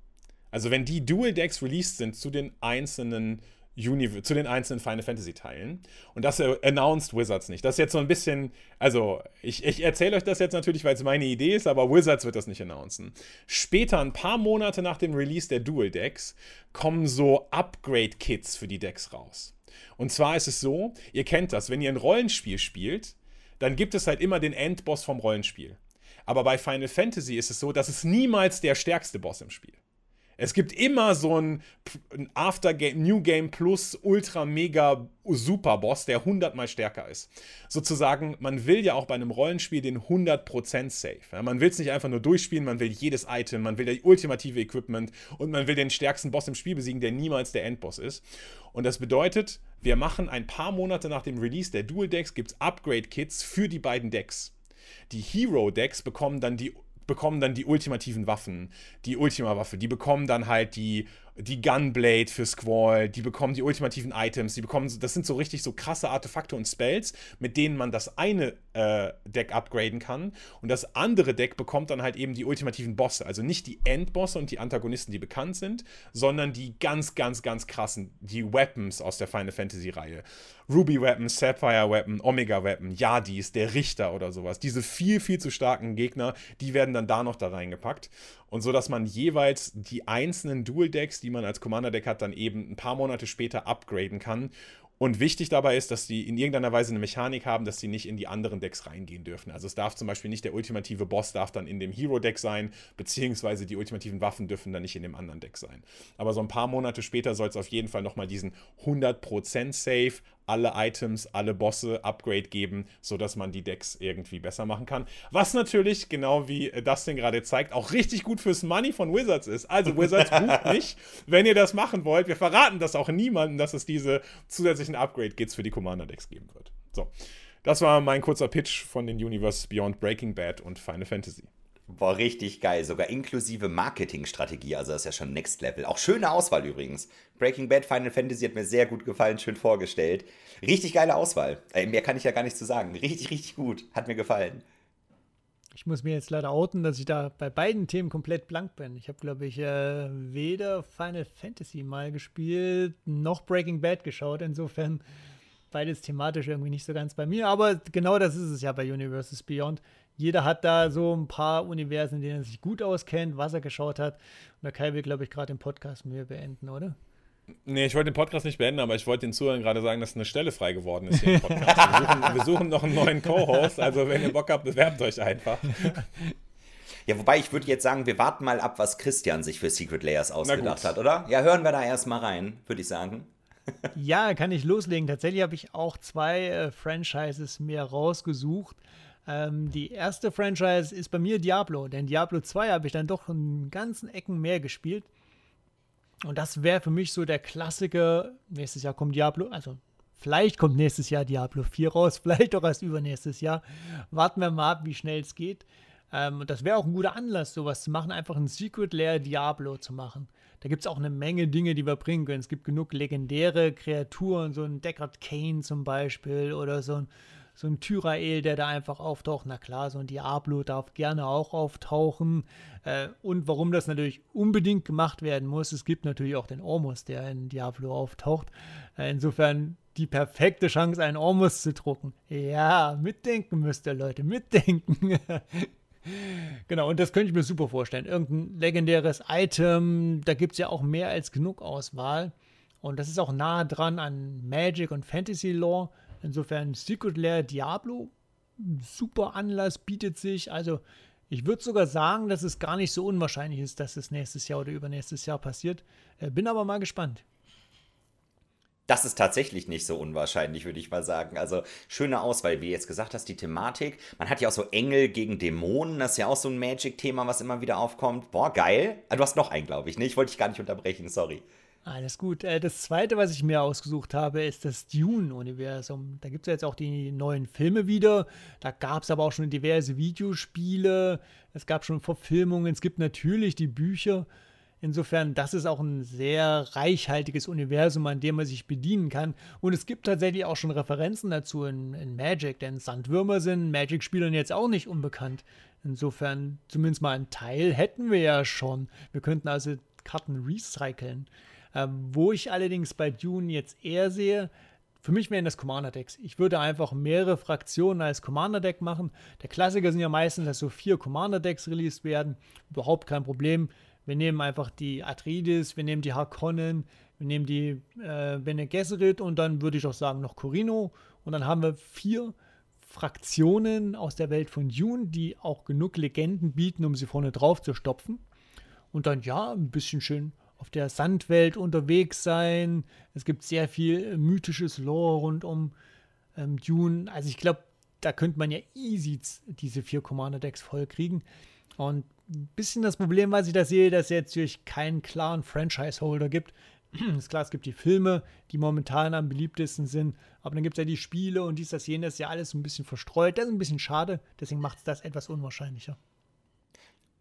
also wenn die Dual Decks released sind zu den einzelnen Univ zu den einzelnen Final Fantasy Teilen. Und das announced Wizards nicht. Das ist jetzt so ein bisschen, also ich, ich erzähle euch das jetzt natürlich, weil es meine Idee ist, aber Wizards wird das nicht announcen. Später, ein paar Monate nach dem Release der Dual Decks, kommen so Upgrade-Kits für die Decks raus. Und zwar ist es so, ihr kennt das, wenn ihr ein Rollenspiel spielt, dann gibt es halt immer den Endboss vom Rollenspiel. Aber bei Final Fantasy ist es so, dass es niemals der stärkste Boss im Spiel es gibt immer so einen Aftergame, New Game Plus Ultra Mega Super Boss, der 100 mal stärker ist. Sozusagen, man will ja auch bei einem Rollenspiel den 100% Safe. Ja, man will es nicht einfach nur durchspielen, man will jedes Item, man will das ultimative Equipment und man will den stärksten Boss im Spiel besiegen, der niemals der Endboss ist. Und das bedeutet, wir machen ein paar Monate nach dem Release der Dual Decks gibt es Upgrade Kits für die beiden Decks. Die Hero Decks bekommen dann die bekommen dann die ultimativen Waffen, die Ultima-Waffe, die bekommen dann halt die die Gunblade für Squall, die bekommen die ultimativen Items, die bekommen, das sind so richtig so krasse Artefakte und Spells, mit denen man das eine äh, Deck upgraden kann und das andere Deck bekommt dann halt eben die ultimativen Bosse, also nicht die Endbosse und die Antagonisten, die bekannt sind, sondern die ganz, ganz, ganz krassen, die Weapons aus der Final Fantasy Reihe. Ruby Weapon, Sapphire Weapon, Omega Weapon, Yadis, der Richter oder sowas. Diese viel, viel zu starken Gegner, die werden dann da noch da reingepackt und so, dass man jeweils die einzelnen Dual-Decks, die man als Commander-Deck hat, dann eben ein paar Monate später upgraden kann. Und wichtig dabei ist, dass die in irgendeiner Weise eine Mechanik haben, dass die nicht in die anderen Decks reingehen dürfen. Also es darf zum Beispiel nicht der ultimative Boss darf dann in dem Hero-Deck sein, beziehungsweise die ultimativen Waffen dürfen dann nicht in dem anderen Deck sein. Aber so ein paar Monate später soll es auf jeden Fall nochmal diesen 100% Safe, alle Items, alle Bosse Upgrade geben, sodass man die Decks irgendwie besser machen kann. Was natürlich, genau wie Dustin gerade zeigt, auch richtig gut fürs Money von Wizards ist. Also Wizards bucht nicht, wenn ihr das machen wollt. Wir verraten das auch niemandem, dass es diese zusätzlichen Upgrade-Kits für die Commander-Decks geben wird. So, das war mein kurzer Pitch von den Universes Beyond Breaking Bad und Final Fantasy.
Boah, richtig geil. Sogar inklusive Marketingstrategie. Also das ist ja schon Next Level. Auch schöne Auswahl übrigens. Breaking Bad Final Fantasy hat mir sehr gut gefallen, schön vorgestellt. Richtig geile Auswahl. Mehr kann ich ja gar nicht zu sagen. Richtig, richtig gut. Hat mir gefallen.
Ich muss mir jetzt leider outen, dass ich da bei beiden Themen komplett blank bin. Ich habe, glaube ich, äh, weder Final Fantasy mal gespielt, noch Breaking Bad geschaut. Insofern beides thematisch irgendwie nicht so ganz bei mir. Aber genau das ist es ja bei Universes Beyond jeder hat da so ein paar Universen, in denen er sich gut auskennt, was er geschaut hat. Und der Kai will, glaube ich, gerade den Podcast mit mir beenden, oder?
Nee, ich wollte den Podcast nicht beenden, aber ich wollte den Zuhörern gerade sagen, dass eine Stelle frei geworden ist hier im Podcast. wir, suchen, wir suchen noch einen neuen Co-Host, also wenn ihr Bock habt, bewerbt euch einfach.
Ja, wobei ich würde jetzt sagen, wir warten mal ab, was Christian sich für Secret Layers ausgedacht hat, oder? Ja, hören wir da erstmal rein, würde ich sagen.
ja, kann ich loslegen. Tatsächlich habe ich auch zwei äh, Franchises mir rausgesucht. Ähm, die erste Franchise ist bei mir Diablo, denn Diablo 2 habe ich dann doch in ganzen Ecken mehr gespielt. Und das wäre für mich so der Klassiker. Nächstes Jahr kommt Diablo, also vielleicht kommt nächstes Jahr Diablo 4 raus, vielleicht auch erst übernächstes Jahr. Warten wir mal ab, wie schnell es geht. Ähm, das wäre auch ein guter Anlass, sowas zu machen, einfach ein Secret Lair Diablo zu machen. Da gibt es auch eine Menge Dinge, die wir bringen können. Es gibt genug legendäre Kreaturen, so ein Deckard Kane zum Beispiel oder so ein, so ein Tyrael, der da einfach auftaucht. Na klar, so ein Diablo darf gerne auch auftauchen. Äh, und warum das natürlich unbedingt gemacht werden muss, es gibt natürlich auch den Ormus, der in Diablo auftaucht. Äh, insofern die perfekte Chance, einen Ormus zu drucken. Ja, mitdenken müsst ihr, Leute, mitdenken. Genau, und das könnte ich mir super vorstellen. Irgendein legendäres Item, da gibt es ja auch mehr als genug Auswahl. Und das ist auch nah dran an Magic und Fantasy Lore. Insofern Secret Lair Diablo, super Anlass, bietet sich. Also ich würde sogar sagen, dass es gar nicht so unwahrscheinlich ist, dass es nächstes Jahr oder übernächstes Jahr passiert. Äh, bin aber mal gespannt.
Das ist tatsächlich nicht so unwahrscheinlich, würde ich mal sagen. Also schöne Auswahl, wie du jetzt gesagt hast, die Thematik. Man hat ja auch so Engel gegen Dämonen, das ist ja auch so ein Magic-Thema, was immer wieder aufkommt. Boah, geil. Ah, du hast noch einen, glaube ich, ne? Ich wollte dich gar nicht unterbrechen, sorry.
Alles gut. Äh, das zweite, was ich mir ausgesucht habe, ist das Dune-Universum. Da gibt es ja jetzt auch die neuen Filme wieder. Da gab es aber auch schon diverse Videospiele. Es gab schon Verfilmungen. Es gibt natürlich die Bücher. Insofern, das ist auch ein sehr reichhaltiges Universum, an dem man sich bedienen kann. Und es gibt tatsächlich auch schon Referenzen dazu in, in Magic, denn Sandwürmer sind Magic-Spielern jetzt auch nicht unbekannt. Insofern, zumindest mal einen Teil hätten wir ja schon. Wir könnten also Karten recyceln. Ähm, wo ich allerdings bei Dune jetzt eher sehe, für mich wären das Commander-Decks. Ich würde einfach mehrere Fraktionen als Commander-Deck machen. Der Klassiker sind ja meistens, dass so vier Commander-Decks released werden. Überhaupt kein Problem. Wir nehmen einfach die Atreides, wir nehmen die Harkonnen, wir nehmen die äh, Bene Gesserit und dann würde ich auch sagen noch Corino. Und dann haben wir vier Fraktionen aus der Welt von Dune, die auch genug Legenden bieten, um sie vorne drauf zu stopfen. Und dann ja, ein bisschen schön auf der Sandwelt unterwegs sein. Es gibt sehr viel mythisches Lore rund um ähm, Dune. Also ich glaube, da könnte man ja easy diese vier Commander-Decks voll kriegen. Und ein bisschen das Problem, was ich da sehe, dass es jetzt natürlich keinen klaren Franchise-Holder gibt. ist klar, es gibt die Filme, die momentan am beliebtesten sind, aber dann gibt es ja die Spiele und dies, das, jenes, ja alles ein bisschen verstreut. Das ist ein bisschen schade, deswegen macht es das etwas unwahrscheinlicher.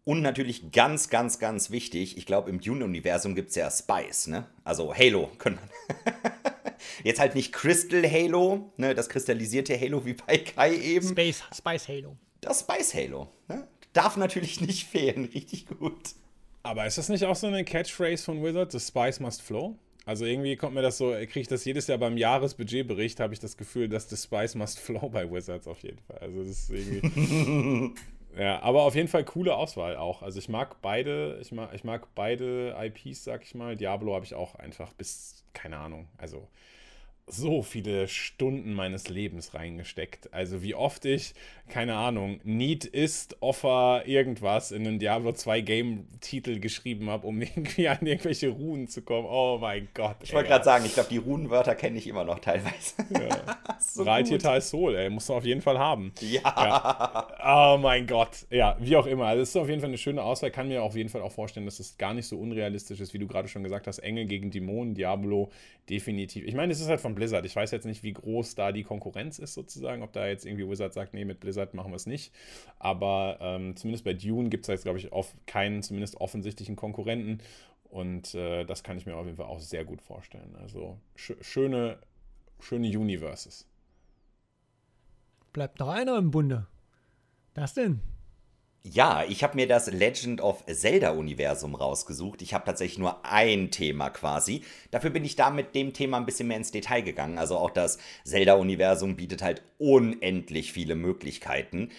Und natürlich ganz, ganz, ganz wichtig, ich glaube, im Dune-Universum gibt es ja Spice, ne? Also Halo, können man. Jetzt halt nicht Crystal Halo, ne? Das kristallisierte Halo wie bei Kai eben.
Space, Spice Halo.
Das Spice Halo, ne? darf natürlich nicht fehlen. Richtig gut.
Aber ist das nicht auch so eine Catchphrase von Wizard? The Spice must flow? Also irgendwie kommt mir das so, kriege ich das jedes Jahr beim Jahresbudgetbericht, habe ich das Gefühl, dass The Spice must flow bei Wizards auf jeden Fall. Also das ist irgendwie. ja, aber auf jeden Fall coole Auswahl auch. Also ich mag beide, ich mag, ich mag beide IPs, sag ich mal. Diablo habe ich auch einfach bis, keine Ahnung, also so viele Stunden meines Lebens reingesteckt. Also wie oft ich, keine Ahnung, Need ist Offer irgendwas in einen Diablo 2 Game-Titel geschrieben habe, um irgendwie an irgendwelche Runen zu kommen. Oh mein Gott.
Ich wollte gerade sagen, ich glaube, die Runenwörter kenne ich immer noch teilweise.
Ja. so Reitietal Soul, ey, musst du auf jeden Fall haben.
Ja.
ja. Oh mein Gott. Ja, wie auch immer. Also es ist auf jeden Fall eine schöne Auswahl. Kann mir auf jeden Fall auch vorstellen, dass es gar nicht so unrealistisch ist, wie du gerade schon gesagt hast. Engel gegen Dämonen, Diablo, definitiv. Ich meine, es ist halt von Blizzard. Ich weiß jetzt nicht, wie groß da die Konkurrenz ist, sozusagen. Ob da jetzt irgendwie Wizard sagt, nee, mit Blizzard machen wir es nicht. Aber ähm, zumindest bei Dune gibt es jetzt, glaube ich, auf keinen zumindest offensichtlichen Konkurrenten. Und äh, das kann ich mir auf jeden Fall auch sehr gut vorstellen. Also sch schöne, schöne Universes.
Bleibt noch einer im Bunde. Das denn?
Ja, ich habe mir das Legend of Zelda-Universum rausgesucht. Ich habe tatsächlich nur ein Thema quasi. Dafür bin ich da mit dem Thema ein bisschen mehr ins Detail gegangen. Also auch das Zelda-Universum bietet halt unendlich viele Möglichkeiten.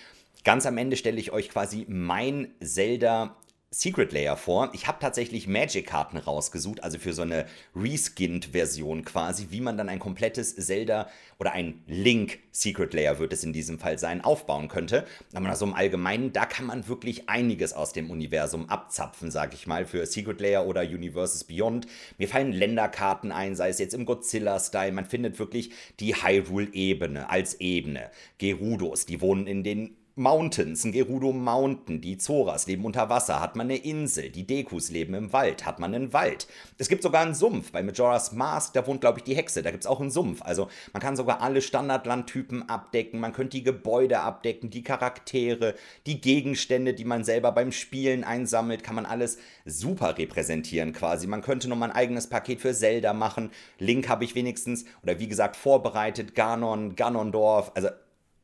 Ganz am Ende stelle ich euch quasi mein Zelda Secret Layer vor. Ich habe tatsächlich Magic-Karten rausgesucht, also für so eine Reskinned-Version quasi, wie man dann ein komplettes Zelda oder ein Link Secret Layer wird es in diesem Fall sein, aufbauen könnte. Aber so im Allgemeinen, da kann man wirklich einiges aus dem Universum abzapfen, sag ich mal, für Secret Layer oder Universes Beyond. Mir fallen Länderkarten ein, sei es jetzt im Godzilla-Style. Man findet wirklich die Hyrule-Ebene als Ebene. Gerudos, die wohnen in den Mountains, ein Gerudo Mountain, die Zoras leben unter Wasser, hat man eine Insel, die Dekus leben im Wald, hat man einen Wald. Es gibt sogar einen Sumpf, bei Majora's Mask, da wohnt glaube ich die Hexe, da gibt es auch einen Sumpf. Also man kann sogar alle Standardlandtypen abdecken, man könnte die Gebäude abdecken, die Charaktere, die Gegenstände, die man selber beim Spielen einsammelt, kann man alles super repräsentieren quasi. Man könnte nochmal ein eigenes Paket für Zelda machen. Link habe ich wenigstens, oder wie gesagt, vorbereitet, Ganon, Ganondorf, also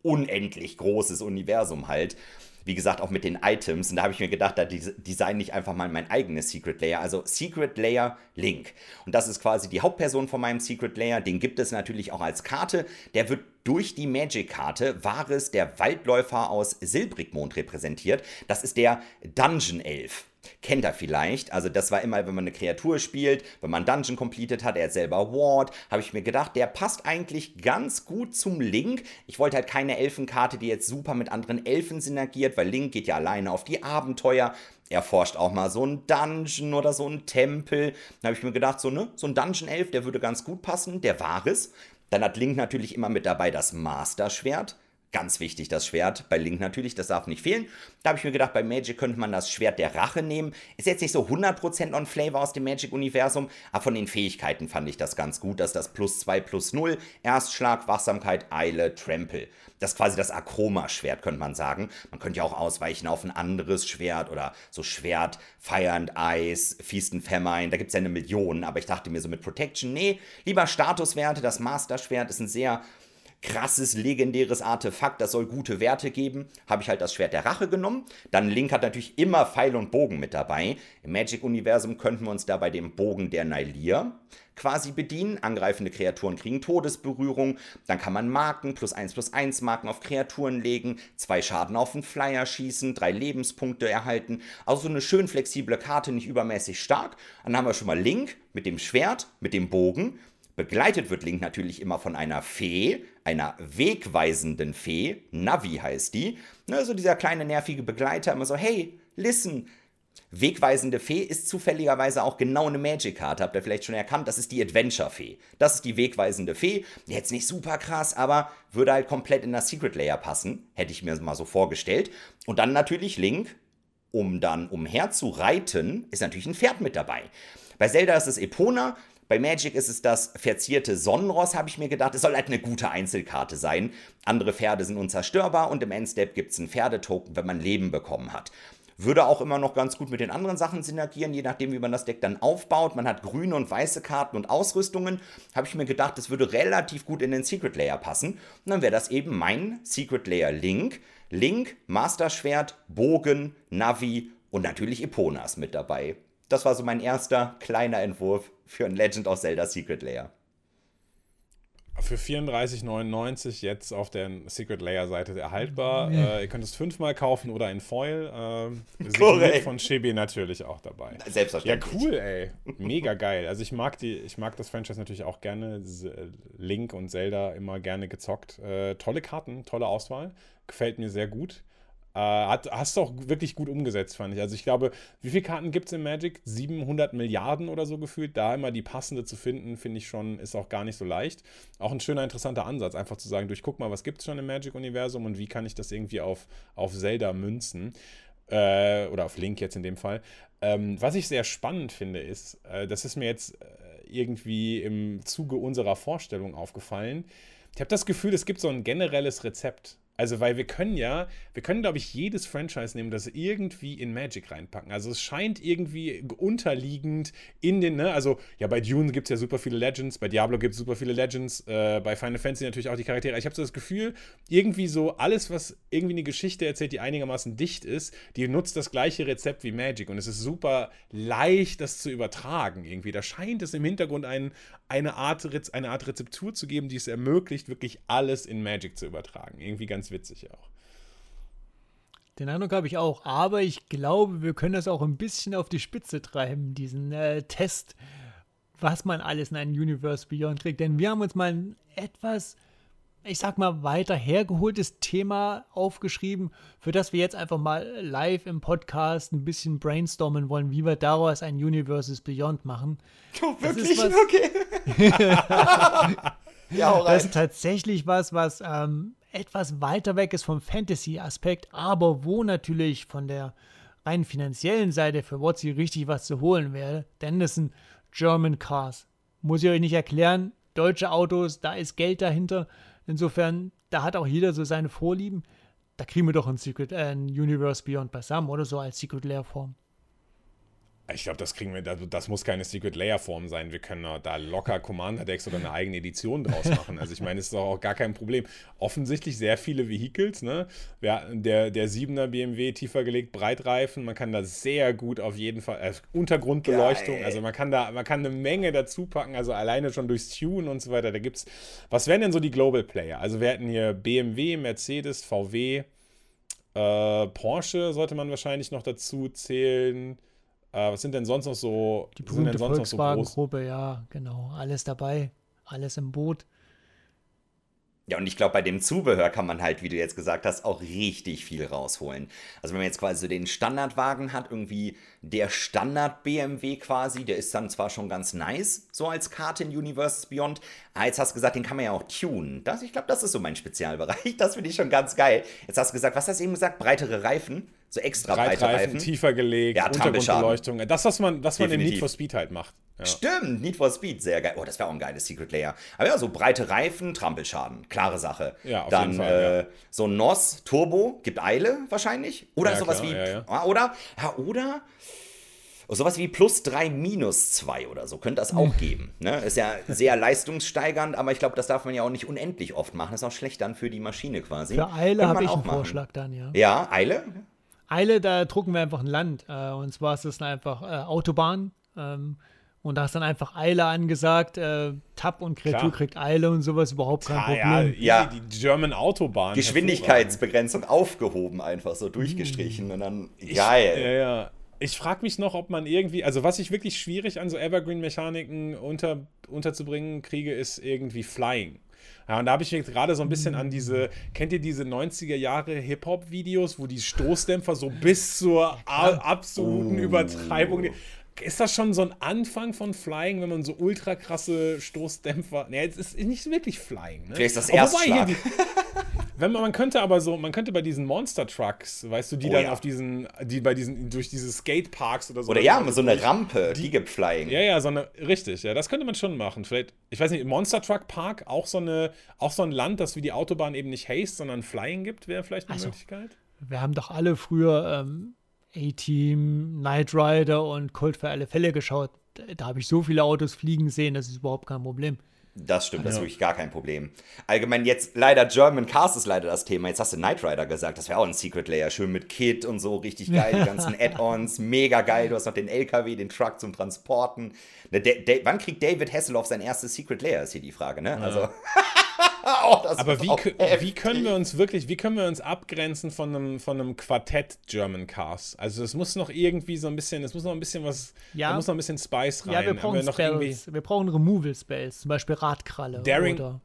unendlich großes Universum halt. Wie gesagt, auch mit den Items. Und da habe ich mir gedacht, da design ich einfach mal mein eigenes Secret Layer. Also Secret Layer Link. Und das ist quasi die Hauptperson von meinem Secret Layer. Den gibt es natürlich auch als Karte. Der wird durch die Magic-Karte Vares, der Waldläufer aus Silbrigmond repräsentiert. Das ist der Dungeon Elf. Kennt er vielleicht. Also das war immer, wenn man eine Kreatur spielt, wenn man Dungeon completed hat, er selber Ward, habe ich mir gedacht, der passt eigentlich ganz gut zum Link. Ich wollte halt keine Elfenkarte, die jetzt super mit anderen Elfen synergiert, weil Link geht ja alleine auf die Abenteuer. Er forscht auch mal so ein Dungeon oder so ein Tempel. Da habe ich mir gedacht, so, ne, so ein Dungeon-Elf, der würde ganz gut passen, der war es. Dann hat Link natürlich immer mit dabei das Master-Schwert. Ganz wichtig, das Schwert. Bei Link natürlich, das darf nicht fehlen. Da habe ich mir gedacht, bei Magic könnte man das Schwert der Rache nehmen. Ist jetzt nicht so 100% on Flavor aus dem Magic-Universum, aber von den Fähigkeiten fand ich das ganz gut, dass das plus 2 plus 0, Erstschlag, Wachsamkeit, Eile, Trample. Das ist quasi das Akroma-Schwert, könnte man sagen. Man könnte ja auch ausweichen auf ein anderes Schwert oder so Schwert, Fire and Ice, Feast and Famine. Da gibt es ja eine Million, aber ich dachte mir so mit Protection, nee, lieber Statuswerte. Das Master-Schwert ist ein sehr krasses, legendäres Artefakt, das soll gute Werte geben, habe ich halt das Schwert der Rache genommen. Dann Link hat natürlich immer Pfeil und Bogen mit dabei. Im Magic-Universum könnten wir uns da bei dem Bogen der Nylir quasi bedienen. Angreifende Kreaturen kriegen Todesberührung. Dann kann man Marken, plus 1 plus 1 Marken auf Kreaturen legen, zwei Schaden auf den Flyer schießen, drei Lebenspunkte erhalten. Also so eine schön flexible Karte, nicht übermäßig stark. Dann haben wir schon mal Link mit dem Schwert, mit dem Bogen. Begleitet wird Link natürlich immer von einer Fee, einer wegweisenden Fee, Navi heißt die. Also dieser kleine nervige Begleiter immer so, hey, listen. Wegweisende Fee ist zufälligerweise auch genau eine Magic-Karte, habt ihr vielleicht schon erkannt, das ist die Adventure-Fee. Das ist die wegweisende Fee, jetzt nicht super krass, aber würde halt komplett in das Secret Layer passen, hätte ich mir mal so vorgestellt. Und dann natürlich Link, um dann umher zu reiten, ist natürlich ein Pferd mit dabei. Bei Zelda ist es Epona, bei Magic ist es das verzierte Sonnenross, habe ich mir gedacht. Es soll halt eine gute Einzelkarte sein. Andere Pferde sind unzerstörbar und im Endstep gibt es einen Pferdetoken, wenn man Leben bekommen hat. Würde auch immer noch ganz gut mit den anderen Sachen synergieren, je nachdem, wie man das Deck dann aufbaut. Man hat grüne und weiße Karten und Ausrüstungen. Habe ich mir gedacht, das würde relativ gut in den Secret Layer passen. Und dann wäre das eben mein Secret Layer Link. Link, Master Schwert, Bogen, Navi und natürlich Eponas mit dabei. Das war so mein erster kleiner Entwurf für ein Legend of Zelda Secret Layer.
Für 34,99 jetzt auf der Secret Layer Seite erhaltbar. Äh, ihr könnt es fünfmal kaufen oder in Foil. Äh, Korrekt. von Chibi natürlich auch dabei.
Selbstverständlich.
Ja, cool, ey. Mega geil. Also ich mag die, ich mag das Franchise natürlich auch gerne. Link und Zelda immer gerne gezockt. Äh, tolle Karten, tolle Auswahl. Gefällt mir sehr gut. Äh, hat, hast du auch wirklich gut umgesetzt, fand ich. Also ich glaube, wie viele Karten gibt es in Magic? 700 Milliarden oder so gefühlt. Da immer die passende zu finden, finde ich schon, ist auch gar nicht so leicht. Auch ein schöner, interessanter Ansatz, einfach zu sagen, durch guck mal, was gibt es schon im Magic-Universum und wie kann ich das irgendwie auf, auf Zelda münzen. Äh, oder auf Link jetzt in dem Fall. Ähm, was ich sehr spannend finde, ist, äh, das ist mir jetzt äh, irgendwie im Zuge unserer Vorstellung aufgefallen. Ich habe das Gefühl, es gibt so ein generelles Rezept also, weil wir können ja, wir können, glaube ich, jedes Franchise nehmen, das irgendwie in Magic reinpacken. Also, es scheint irgendwie unterliegend in den, ne, also, ja, bei Dune gibt es ja super viele Legends, bei Diablo gibt es super viele Legends, äh, bei Final Fantasy natürlich auch die Charaktere. Ich habe so das Gefühl, irgendwie so alles, was irgendwie eine Geschichte erzählt, die einigermaßen dicht ist, die nutzt das gleiche Rezept wie Magic. Und es ist super leicht, das zu übertragen irgendwie. Da scheint es im Hintergrund ein, eine, Art, eine Art Rezeptur zu geben, die es ermöglicht, wirklich alles in Magic zu übertragen. Irgendwie ganz witzig auch.
Den Eindruck habe ich auch. Aber ich glaube, wir können das auch ein bisschen auf die Spitze treiben, diesen äh, Test, was man alles in einem Universe Beyond kriegt. Denn wir haben uns mal ein etwas, ich sag mal, weiter hergeholtes Thema aufgeschrieben, für das wir jetzt einfach mal live im Podcast ein bisschen brainstormen wollen, wie wir daraus ein Universes Beyond machen.
Oh, wirklich? Okay.
ja, auch Das ist tatsächlich was, was ähm, etwas weiter weg ist vom Fantasy-Aspekt, aber wo natürlich von der rein finanziellen Seite für Wotzi richtig was zu holen wäre, denn das sind German Cars. Muss ich euch nicht erklären, deutsche Autos, da ist Geld dahinter. Insofern, da hat auch jeder so seine Vorlieben. Da kriegen wir doch ein Secret, äh, ein Universe Beyond beisammen oder so als Secret Lair Form.
Ich glaube, das kriegen wir, das muss keine Secret Layer Form sein. Wir können da locker Commander Decks oder eine eigene Edition draus machen. Also ich meine, es ist doch auch gar kein Problem. Offensichtlich sehr viele Vehicles, ne? Der, der 7er BMW tiefer gelegt, Breitreifen, man kann da sehr gut auf jeden Fall, äh, Untergrundbeleuchtung, Geil. also man kann da, man kann eine Menge dazu packen, also alleine schon durchs Tune und so weiter. Da gibt's, was wären denn so die Global Player? Also wir hätten hier BMW, Mercedes, VW, äh, Porsche sollte man wahrscheinlich noch dazu zählen. Äh, was sind denn sonst noch so?
Die berühmte Volkswagen-Gruppe, so ja, genau. Alles dabei, alles im Boot.
Ja, und ich glaube, bei dem Zubehör kann man halt, wie du jetzt gesagt hast, auch richtig viel rausholen. Also wenn man jetzt quasi so den Standardwagen hat, irgendwie der Standard-BMW quasi, der ist dann zwar schon ganz nice, so als Karte in Universes Beyond, aber jetzt hast du gesagt, den kann man ja auch tunen. Das, ich glaube, das ist so mein Spezialbereich. Das finde ich schon ganz geil. Jetzt hast du gesagt, was hast du eben gesagt? Breitere Reifen? So extra breite Reifen.
tiefer gelegt,
ja,
Untergrundbeleuchtung. Das, was man, was man in Need for Speed halt macht.
Ja. Stimmt, Need for Speed, sehr geil. Oh, das wäre auch ein geiles Secret Layer. Aber ja, so breite Reifen, Trampelschaden, klare Sache.
Ja, auf
Dann
jeden Fall,
äh,
ja.
so ein NOS Turbo, gibt Eile wahrscheinlich. Oder
Ja,
sowas
klar,
wie.
ja, ja.
Ah, Oder? Ja, oder? Sowas wie plus 3 minus 2 oder so könnte das auch geben. Ne? Ist ja sehr leistungssteigernd, aber ich glaube, das darf man ja auch nicht unendlich oft machen. ist auch schlecht dann für die Maschine quasi.
Für Eile habe ich
auch
einen
machen.
Vorschlag dann, ja.
Ja, Eile?
Eile, da drucken wir einfach ein Land. Äh, und zwar ist es einfach äh, Autobahn. Ähm, und da ist dann einfach Eile angesagt. Äh, Tab und Kreatur
Klar.
kriegt Eile und sowas überhaupt kein
ja,
Problem.
easy,
Ja.
die German Autobahn.
Geschwindigkeitsbegrenzung aufgehoben, einfach so durchgestrichen und dann
Ich-
geil.
Ja, ja. Ich frage mich noch, ob man irgendwie, also was ich wirklich schwierig an so Evergreen-Mechaniken unter, unterzubringen kriege, ist irgendwie Flying. Ja, und da habe ich mich gerade so ein bisschen an diese, kennt ihr diese 90er Jahre Hip-Hop-Videos, wo die Stoßdämpfer so bis zur absoluten
Oh.
Übertreibung. Ist das schon so ein Anfang von Flying, wenn man so ultra krasse Stoßdämpfer. Ne, es ist nicht wirklich Flying. Ne?
Vielleicht ist das Erstschlag.
die- wenn man, man könnte aber so, man könnte bei diesen Monster Trucks, weißt du, die
Oh
dann
ja.
auf diesen, die bei diesen, durch diese Skateparks oder so.
Oder ja, so eine Rampe, die, gibt Flying.
Ja, ja, so eine, richtig, ja, das könnte man schon machen. Vielleicht, ich weiß nicht, Monster Truck Park, auch so eine, auch so ein Land, das wie die Autobahn eben nicht Haste, sondern Flying gibt, wäre vielleicht eine
Also,
Möglichkeit.
Wir haben doch alle früher ähm, A-Team, Knight Rider und Colt für alle Fälle geschaut. Da, da habe ich so viele Autos fliegen sehen, das ist überhaupt kein Problem.
Das stimmt, das ist wirklich gar kein Problem. Allgemein jetzt leider German Cars ist leider das Thema. Jetzt hast du Knight Rider gesagt, das wäre auch ein Secret Layer, schön mit Kit und so, richtig geil, die ganzen Add-ons, mega geil. Du hast noch den LKW, den Truck zum Transporten. Ne, wann kriegt David Hasselhoff sein erstes Secret Layer, ist hier die Frage, ne? Also, oh, das
Aber wie, wie können wir uns wirklich, wie können wir uns abgrenzen von einem, von einem Quartett German Cars? Also es muss noch irgendwie so ein bisschen, es muss noch ein bisschen was,
Ja.
da muss noch ein bisschen Spice rein.
Ja, wir brauchen
noch
Spells. Wir brauchen Removal-Spells, zum Beispiel Radkralle.
Daring-
Oder,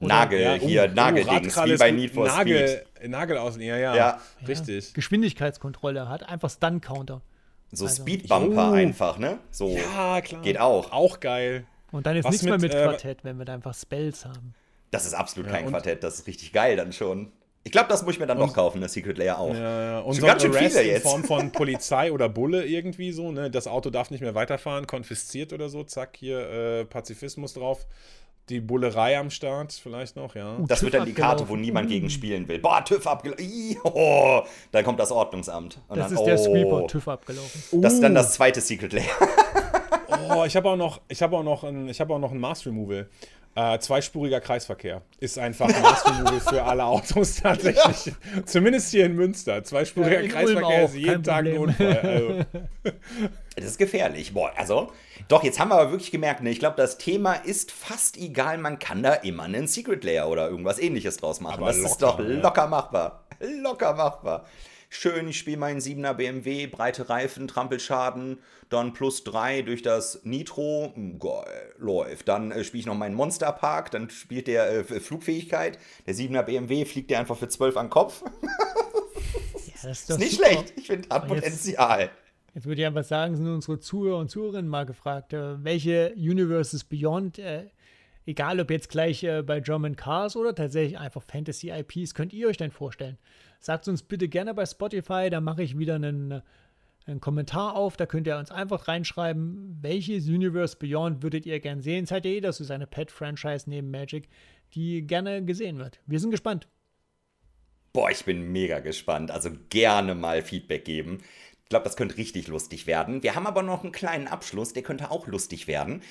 Nagel,
Ja,
hier,
oh,
Nageldings,
Radkralle
wie bei. Need for
Nagel,
Speed.
Nagel aus, ja, ja,
Ja.
richtig.
Geschwindigkeitskontrolle, hat einfach Stun-Counter.
So
Also-
Speedbumper
Jo.
einfach, ne? So.
Ja, klar.
Geht auch.
Auch geil.
Und dann ist
Was
nichts mehr
mit,
mit
äh,
Quartett, wenn wir da einfach Spells haben.
Das ist absolut
Ja,
kein
und-
Quartett, das ist richtig geil dann schon. Ich glaube, das muss ich mir dann doch kaufen, das Secret Layer auch.
Ja, ja. Und
Schon
so
ganz schön
Arrest
viele
in
jetzt.
Form von Polizei oder Bulle irgendwie so, ne? Das Auto darf nicht mehr weiterfahren, konfisziert oder so, zack, hier äh, Pazifismus drauf. Die Bullerei am Start vielleicht noch, ja.
Uh,
Das wird
TÜV
dann die Karte, wo niemand gegen spielen will. Boah, TÜV abgelaufen. Oh, dann kommt das Ordnungsamt. Und
Das
dann,
ist der
oh,
Sweeper, TÜV abgelaufen.
Das ist dann das zweite Secret Layer.
Oh, ich habe auch noch, ich habe auch noch ein, ich habe auch noch ein Mass Removal. Äh, zweispuriger Kreisverkehr ist einfach Removal für alle Autos tatsächlich. Zumindest hier in Münster. Zweispuriger
Ja,
Kreisverkehr
auch,
ist jeden Tag ein. Unfall. Also,
Das ist gefährlich. Boah, also, doch, jetzt haben wir aber wirklich gemerkt, ne, ich glaube, das Thema ist fast egal. Man kann da immer einen Secret Layer oder irgendwas ähnliches draus machen.
Aber
das ist doch
locker, ja.
locker machbar. Locker machbar. Schön, ich spiele meinen 7er BMW, breite Reifen, Trampelschaden, dann plus 3 durch das Nitro, hm, geil, läuft. Dann äh, spiele ich noch meinen Monsterpark, dann spielt der äh, Flugfähigkeit. Der 7er BMW fliegt der einfach für 12 an den Kopf. ja, das ist, ist nicht super. schlecht, ich finde, hat Potenzial.
Jetzt, jetzt, würde ich einfach sagen, sind unsere Zuhörer und Zuhörerinnen mal gefragt, äh, welche Universes Beyond äh, egal ob jetzt gleich äh, bei German Cars oder tatsächlich einfach Fantasy IPs, könnt ihr euch denn vorstellen? Sagt uns bitte gerne bei Spotify, da mache ich wieder einen, einen, Kommentar auf, da könnt ihr uns einfach reinschreiben, welches Universe Beyond würdet ihr gern sehen? Seid ihr eh, das ist eine Pet-Franchise neben Magic, die gerne gesehen wird. Wir sind gespannt.
Boah, ich bin mega gespannt. Also gerne mal Feedback geben. Ich glaube, das könnte richtig lustig werden. Wir haben aber noch einen kleinen Abschluss, der könnte auch lustig werden.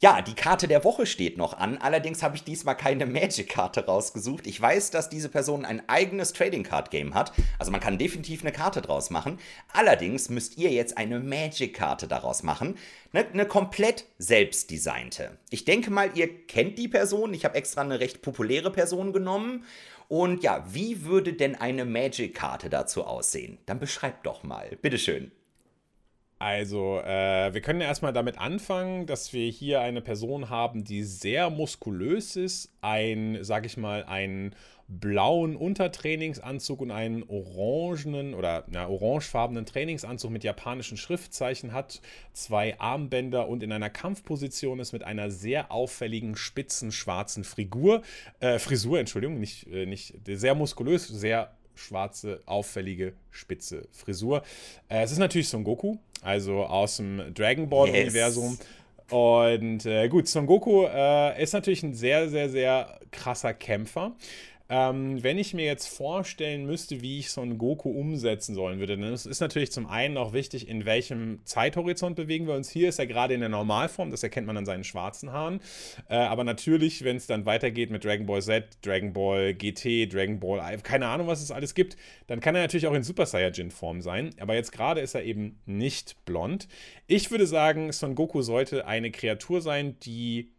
Ja, die Karte der Woche steht noch an. Allerdings habe ich diesmal keine Magic-Karte rausgesucht. Ich weiß, dass diese Person ein eigenes Trading Card Game hat. Also man kann definitiv eine Karte draus machen. Allerdings müsst ihr jetzt eine Magic-Karte daraus machen. Eine, eine komplett selbstdesignte. Ich denke mal, ihr kennt die Person. Ich habe extra eine recht populäre Person genommen. Und ja, wie würde denn eine Magic-Karte dazu aussehen? Dann beschreibt doch mal. Bitteschön.
Also, äh, wir können erstmal damit anfangen, dass wir hier eine Person haben, die sehr muskulös ist, ein, sag ich mal, einen blauen Untertrainingsanzug und einen orangenen oder na, orangefarbenen Trainingsanzug mit japanischen Schriftzeichen hat, zwei Armbänder und in einer Kampfposition ist mit einer sehr auffälligen spitzen schwarzen Figur, äh, Frisur, Entschuldigung, nicht, äh, nicht sehr muskulös, sehr schwarze, auffällige, spitze Frisur. Äh, es ist natürlich Son Goku, also aus dem Dragon Ball-Universum. Yes. Und äh, gut, Son Goku äh, ist natürlich ein sehr, sehr, sehr krasser Kämpfer. Ähm, wenn ich mir jetzt vorstellen müsste, wie ich Son Goku umsetzen sollen würde, dann ist natürlich zum einen auch wichtig, in welchem Zeithorizont bewegen wir uns. Hier ist er gerade in der Normalform, das erkennt man an seinen schwarzen Haaren. Äh, aber natürlich, wenn es dann weitergeht mit Dragon Ball Z, Dragon Ball GT, Dragon Ball, keine Ahnung, was es alles gibt, dann kann er natürlich auch in Super Saiyajin-Form sein. Aber jetzt gerade ist er eben nicht blond. Ich würde sagen, Son Goku sollte eine Kreatur sein, die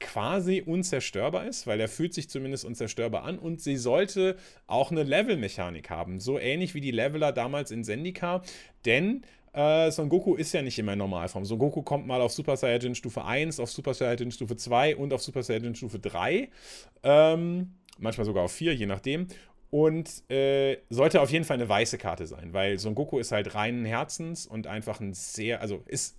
quasi unzerstörbar ist, weil er fühlt sich zumindest unzerstörbar an und sie sollte auch eine Level-Mechanik haben, so ähnlich wie die Leveler damals in Zendika, denn äh, Son Goku ist ja nicht immer in Normalform. Son Goku kommt mal auf Super Saiyajin Stufe 1, auf Super Saiyajin Stufe 2 und auf Super Saiyajin Stufe 3. Ähm, manchmal sogar auf 4, je nachdem. Und äh, sollte auf jeden Fall eine weiße Karte sein, weil Son Goku ist halt reinen Herzens und einfach ein sehr, also ist,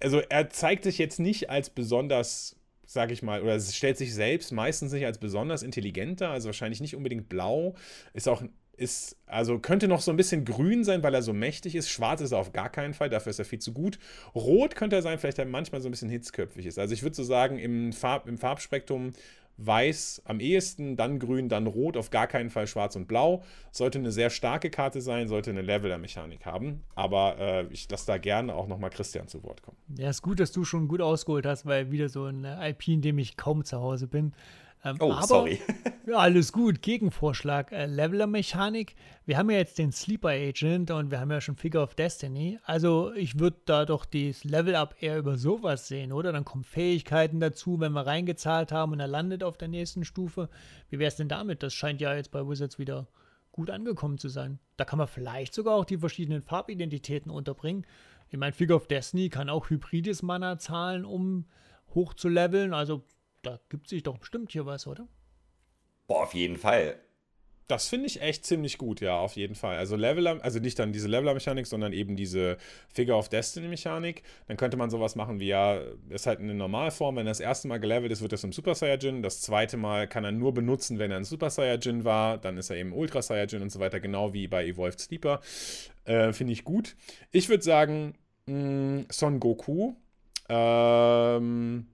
also er zeigt sich jetzt nicht als besonders sage ich mal, oder es stellt sich selbst meistens nicht als besonders intelligenter, also wahrscheinlich nicht unbedingt blau, ist auch ist, also könnte noch so ein bisschen grün sein, weil er so mächtig ist. Schwarz ist er auf gar keinen Fall, dafür ist er viel zu gut. Rot könnte er sein, vielleicht er manchmal so ein bisschen hitzköpfig ist. Also ich würde so sagen, im, Farb, im Farbspektrum weiß am ehesten, dann grün, dann rot, auf gar keinen Fall schwarz und blau. Sollte eine sehr starke Karte sein, sollte eine Leveler-Mechanik haben. Aber äh, ich lasse da gerne auch nochmal Christian zu Wort kommen.
Ja, ist gut, dass du schon gut ausgeholt hast, weil wieder so ein IP, in dem ich kaum zu Hause bin. Ähm, oh, aber, sorry. ja, alles gut. Gegenvorschlag. Äh, Leveler-Mechanik. Wir haben ja jetzt den Sleeper Agent und wir haben ja schon Figure of Destiny. Also ich würde da doch das Level-Up eher über sowas sehen, oder? Dann kommen Fähigkeiten dazu, wenn wir reingezahlt haben und er landet auf der nächsten Stufe. Wie wäre es denn damit? Das scheint ja jetzt bei Wizards wieder gut angekommen zu sein. Da kann man vielleicht sogar auch die verschiedenen Farbidentitäten unterbringen. Ich meine, Figure of Destiny kann auch hybrides Mana zahlen, um hoch zu leveln. Also da gibt sich doch bestimmt hier was, oder?
Boah, auf jeden Fall.
Das finde ich echt ziemlich gut, ja, auf jeden Fall. Also Leveler, also nicht dann diese Leveler-Mechanik, sondern eben diese Figure of Destiny-Mechanik. Dann könnte man sowas machen wie, ja, ist halt eine Normalform. Wenn er das erste Mal gelevelt ist, wird er zum Super Saiyajin. Das zweite Mal kann er nur benutzen, wenn er ein Super Saiyajin war. Dann ist er eben Ultra Saiyajin und so weiter, genau wie bei Evolved Sleeper. Äh, finde ich gut. Ich würde sagen, mh, mm, Son Goku. Ähm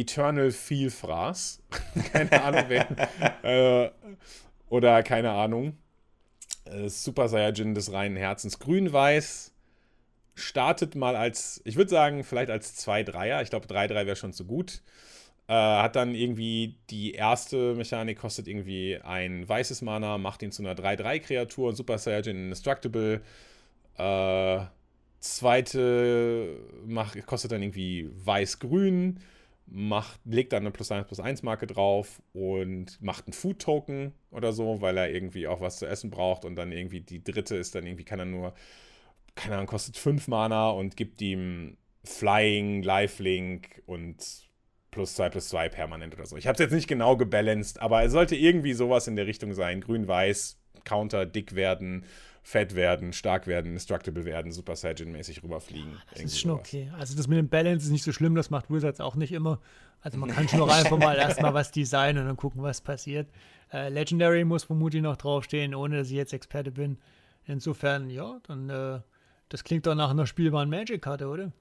Eternal Vielfraß. keine Ahnung, wer. äh, oder keine Ahnung. Äh, Super Saiyajin des reinen Herzens. Grün-Weiß startet mal als, ich würde sagen, vielleicht als 2-3er. Ich glaube, 3-3 wäre schon zu gut. Äh, hat dann irgendwie die erste Mechanik, kostet irgendwie ein weißes Mana, macht ihn zu einer 3-3-Kreatur und Super Saiyajin Indestructible. Äh, zweite macht, kostet dann irgendwie weiß-grün macht, legt dann eine plus 1 plus 1 Marke drauf und macht einen Food Token oder so, weil er irgendwie auch was zu essen braucht und dann irgendwie die dritte ist dann irgendwie, kann er nur, keine Ahnung, kostet 5 Mana und gibt ihm Flying, Lifelink und plus 2 plus 2 permanent oder so. Ich habe es jetzt nicht genau gebalanced, aber es sollte irgendwie sowas in der Richtung sein. Grün-Weiß, Counter, dick werden, fett werden, stark werden, destructible werden, Super Saiyan-mäßig rüberfliegen.
Das ist schon sowas. okay. Also das mit dem Balance ist nicht so schlimm, das macht Wizards auch nicht immer. Also man kann schon einfach mal erstmal was designen und dann gucken, was passiert. Äh, Legendary muss vermutlich noch draufstehen, ohne dass ich jetzt Experte bin. Insofern, ja, dann äh, das klingt doch nach einer spielbaren Magic-Karte, oder?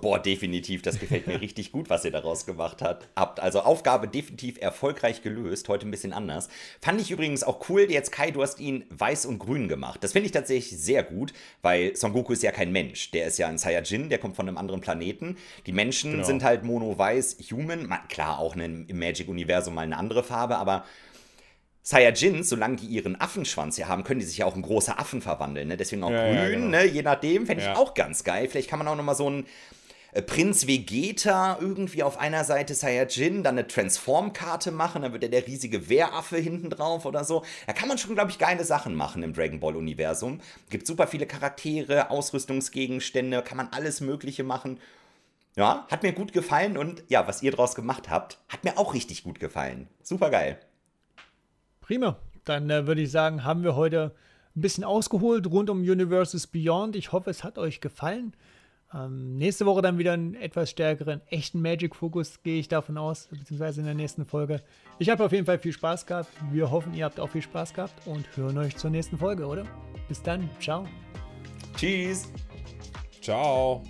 Boah, definitiv. Das gefällt mir richtig gut, was ihr daraus gemacht habt. Habt also Aufgabe definitiv erfolgreich gelöst. Heute ein bisschen anders. Fand ich übrigens auch cool. Jetzt, Kai, du hast ihn weiß und grün gemacht. Das finde ich tatsächlich sehr gut, weil Son Goku ist ja kein Mensch. Der ist ja ein Saiyajin, der kommt von einem anderen Planeten. Die Menschen genau. sind halt mono-weiß, human. Klar, auch im Magic-Universum mal eine andere Farbe, aber Saiyajins, solange die ihren Affenschwanz hier haben, können die sich ja auch in große Affen verwandeln. Ne? Deswegen auch ja, grün, ja, genau. ne? je nachdem. Fände ich ja. auch ganz geil. Vielleicht kann man auch noch mal so ein Prinz Vegeta irgendwie auf einer Seite Saiyajin, dann eine Transform-Karte machen, dann wird er der riesige Wehraffe hinten drauf oder so. Da kann man schon, glaube ich, geile Sachen machen im Dragon Ball-Universum. Gibt super viele Charaktere, Ausrüstungsgegenstände, kann man alles Mögliche machen. Ja, hat mir gut gefallen und ja, was ihr draus gemacht habt, hat mir auch richtig gut gefallen. Super geil.
Prima. Dann äh, würde ich sagen, haben wir heute ein bisschen ausgeholt rund um Universes Beyond. Ich hoffe, es hat euch gefallen. Ähm, nächste Woche dann wieder einen etwas stärkeren, echten Magic-Fokus, gehe ich davon aus, beziehungsweise in der nächsten Folge. Ich habe auf jeden Fall viel Spaß gehabt. Wir hoffen, ihr habt auch viel Spaß gehabt und hören euch zur nächsten Folge, oder? Bis dann. Ciao.
Tschüss.
Ciao.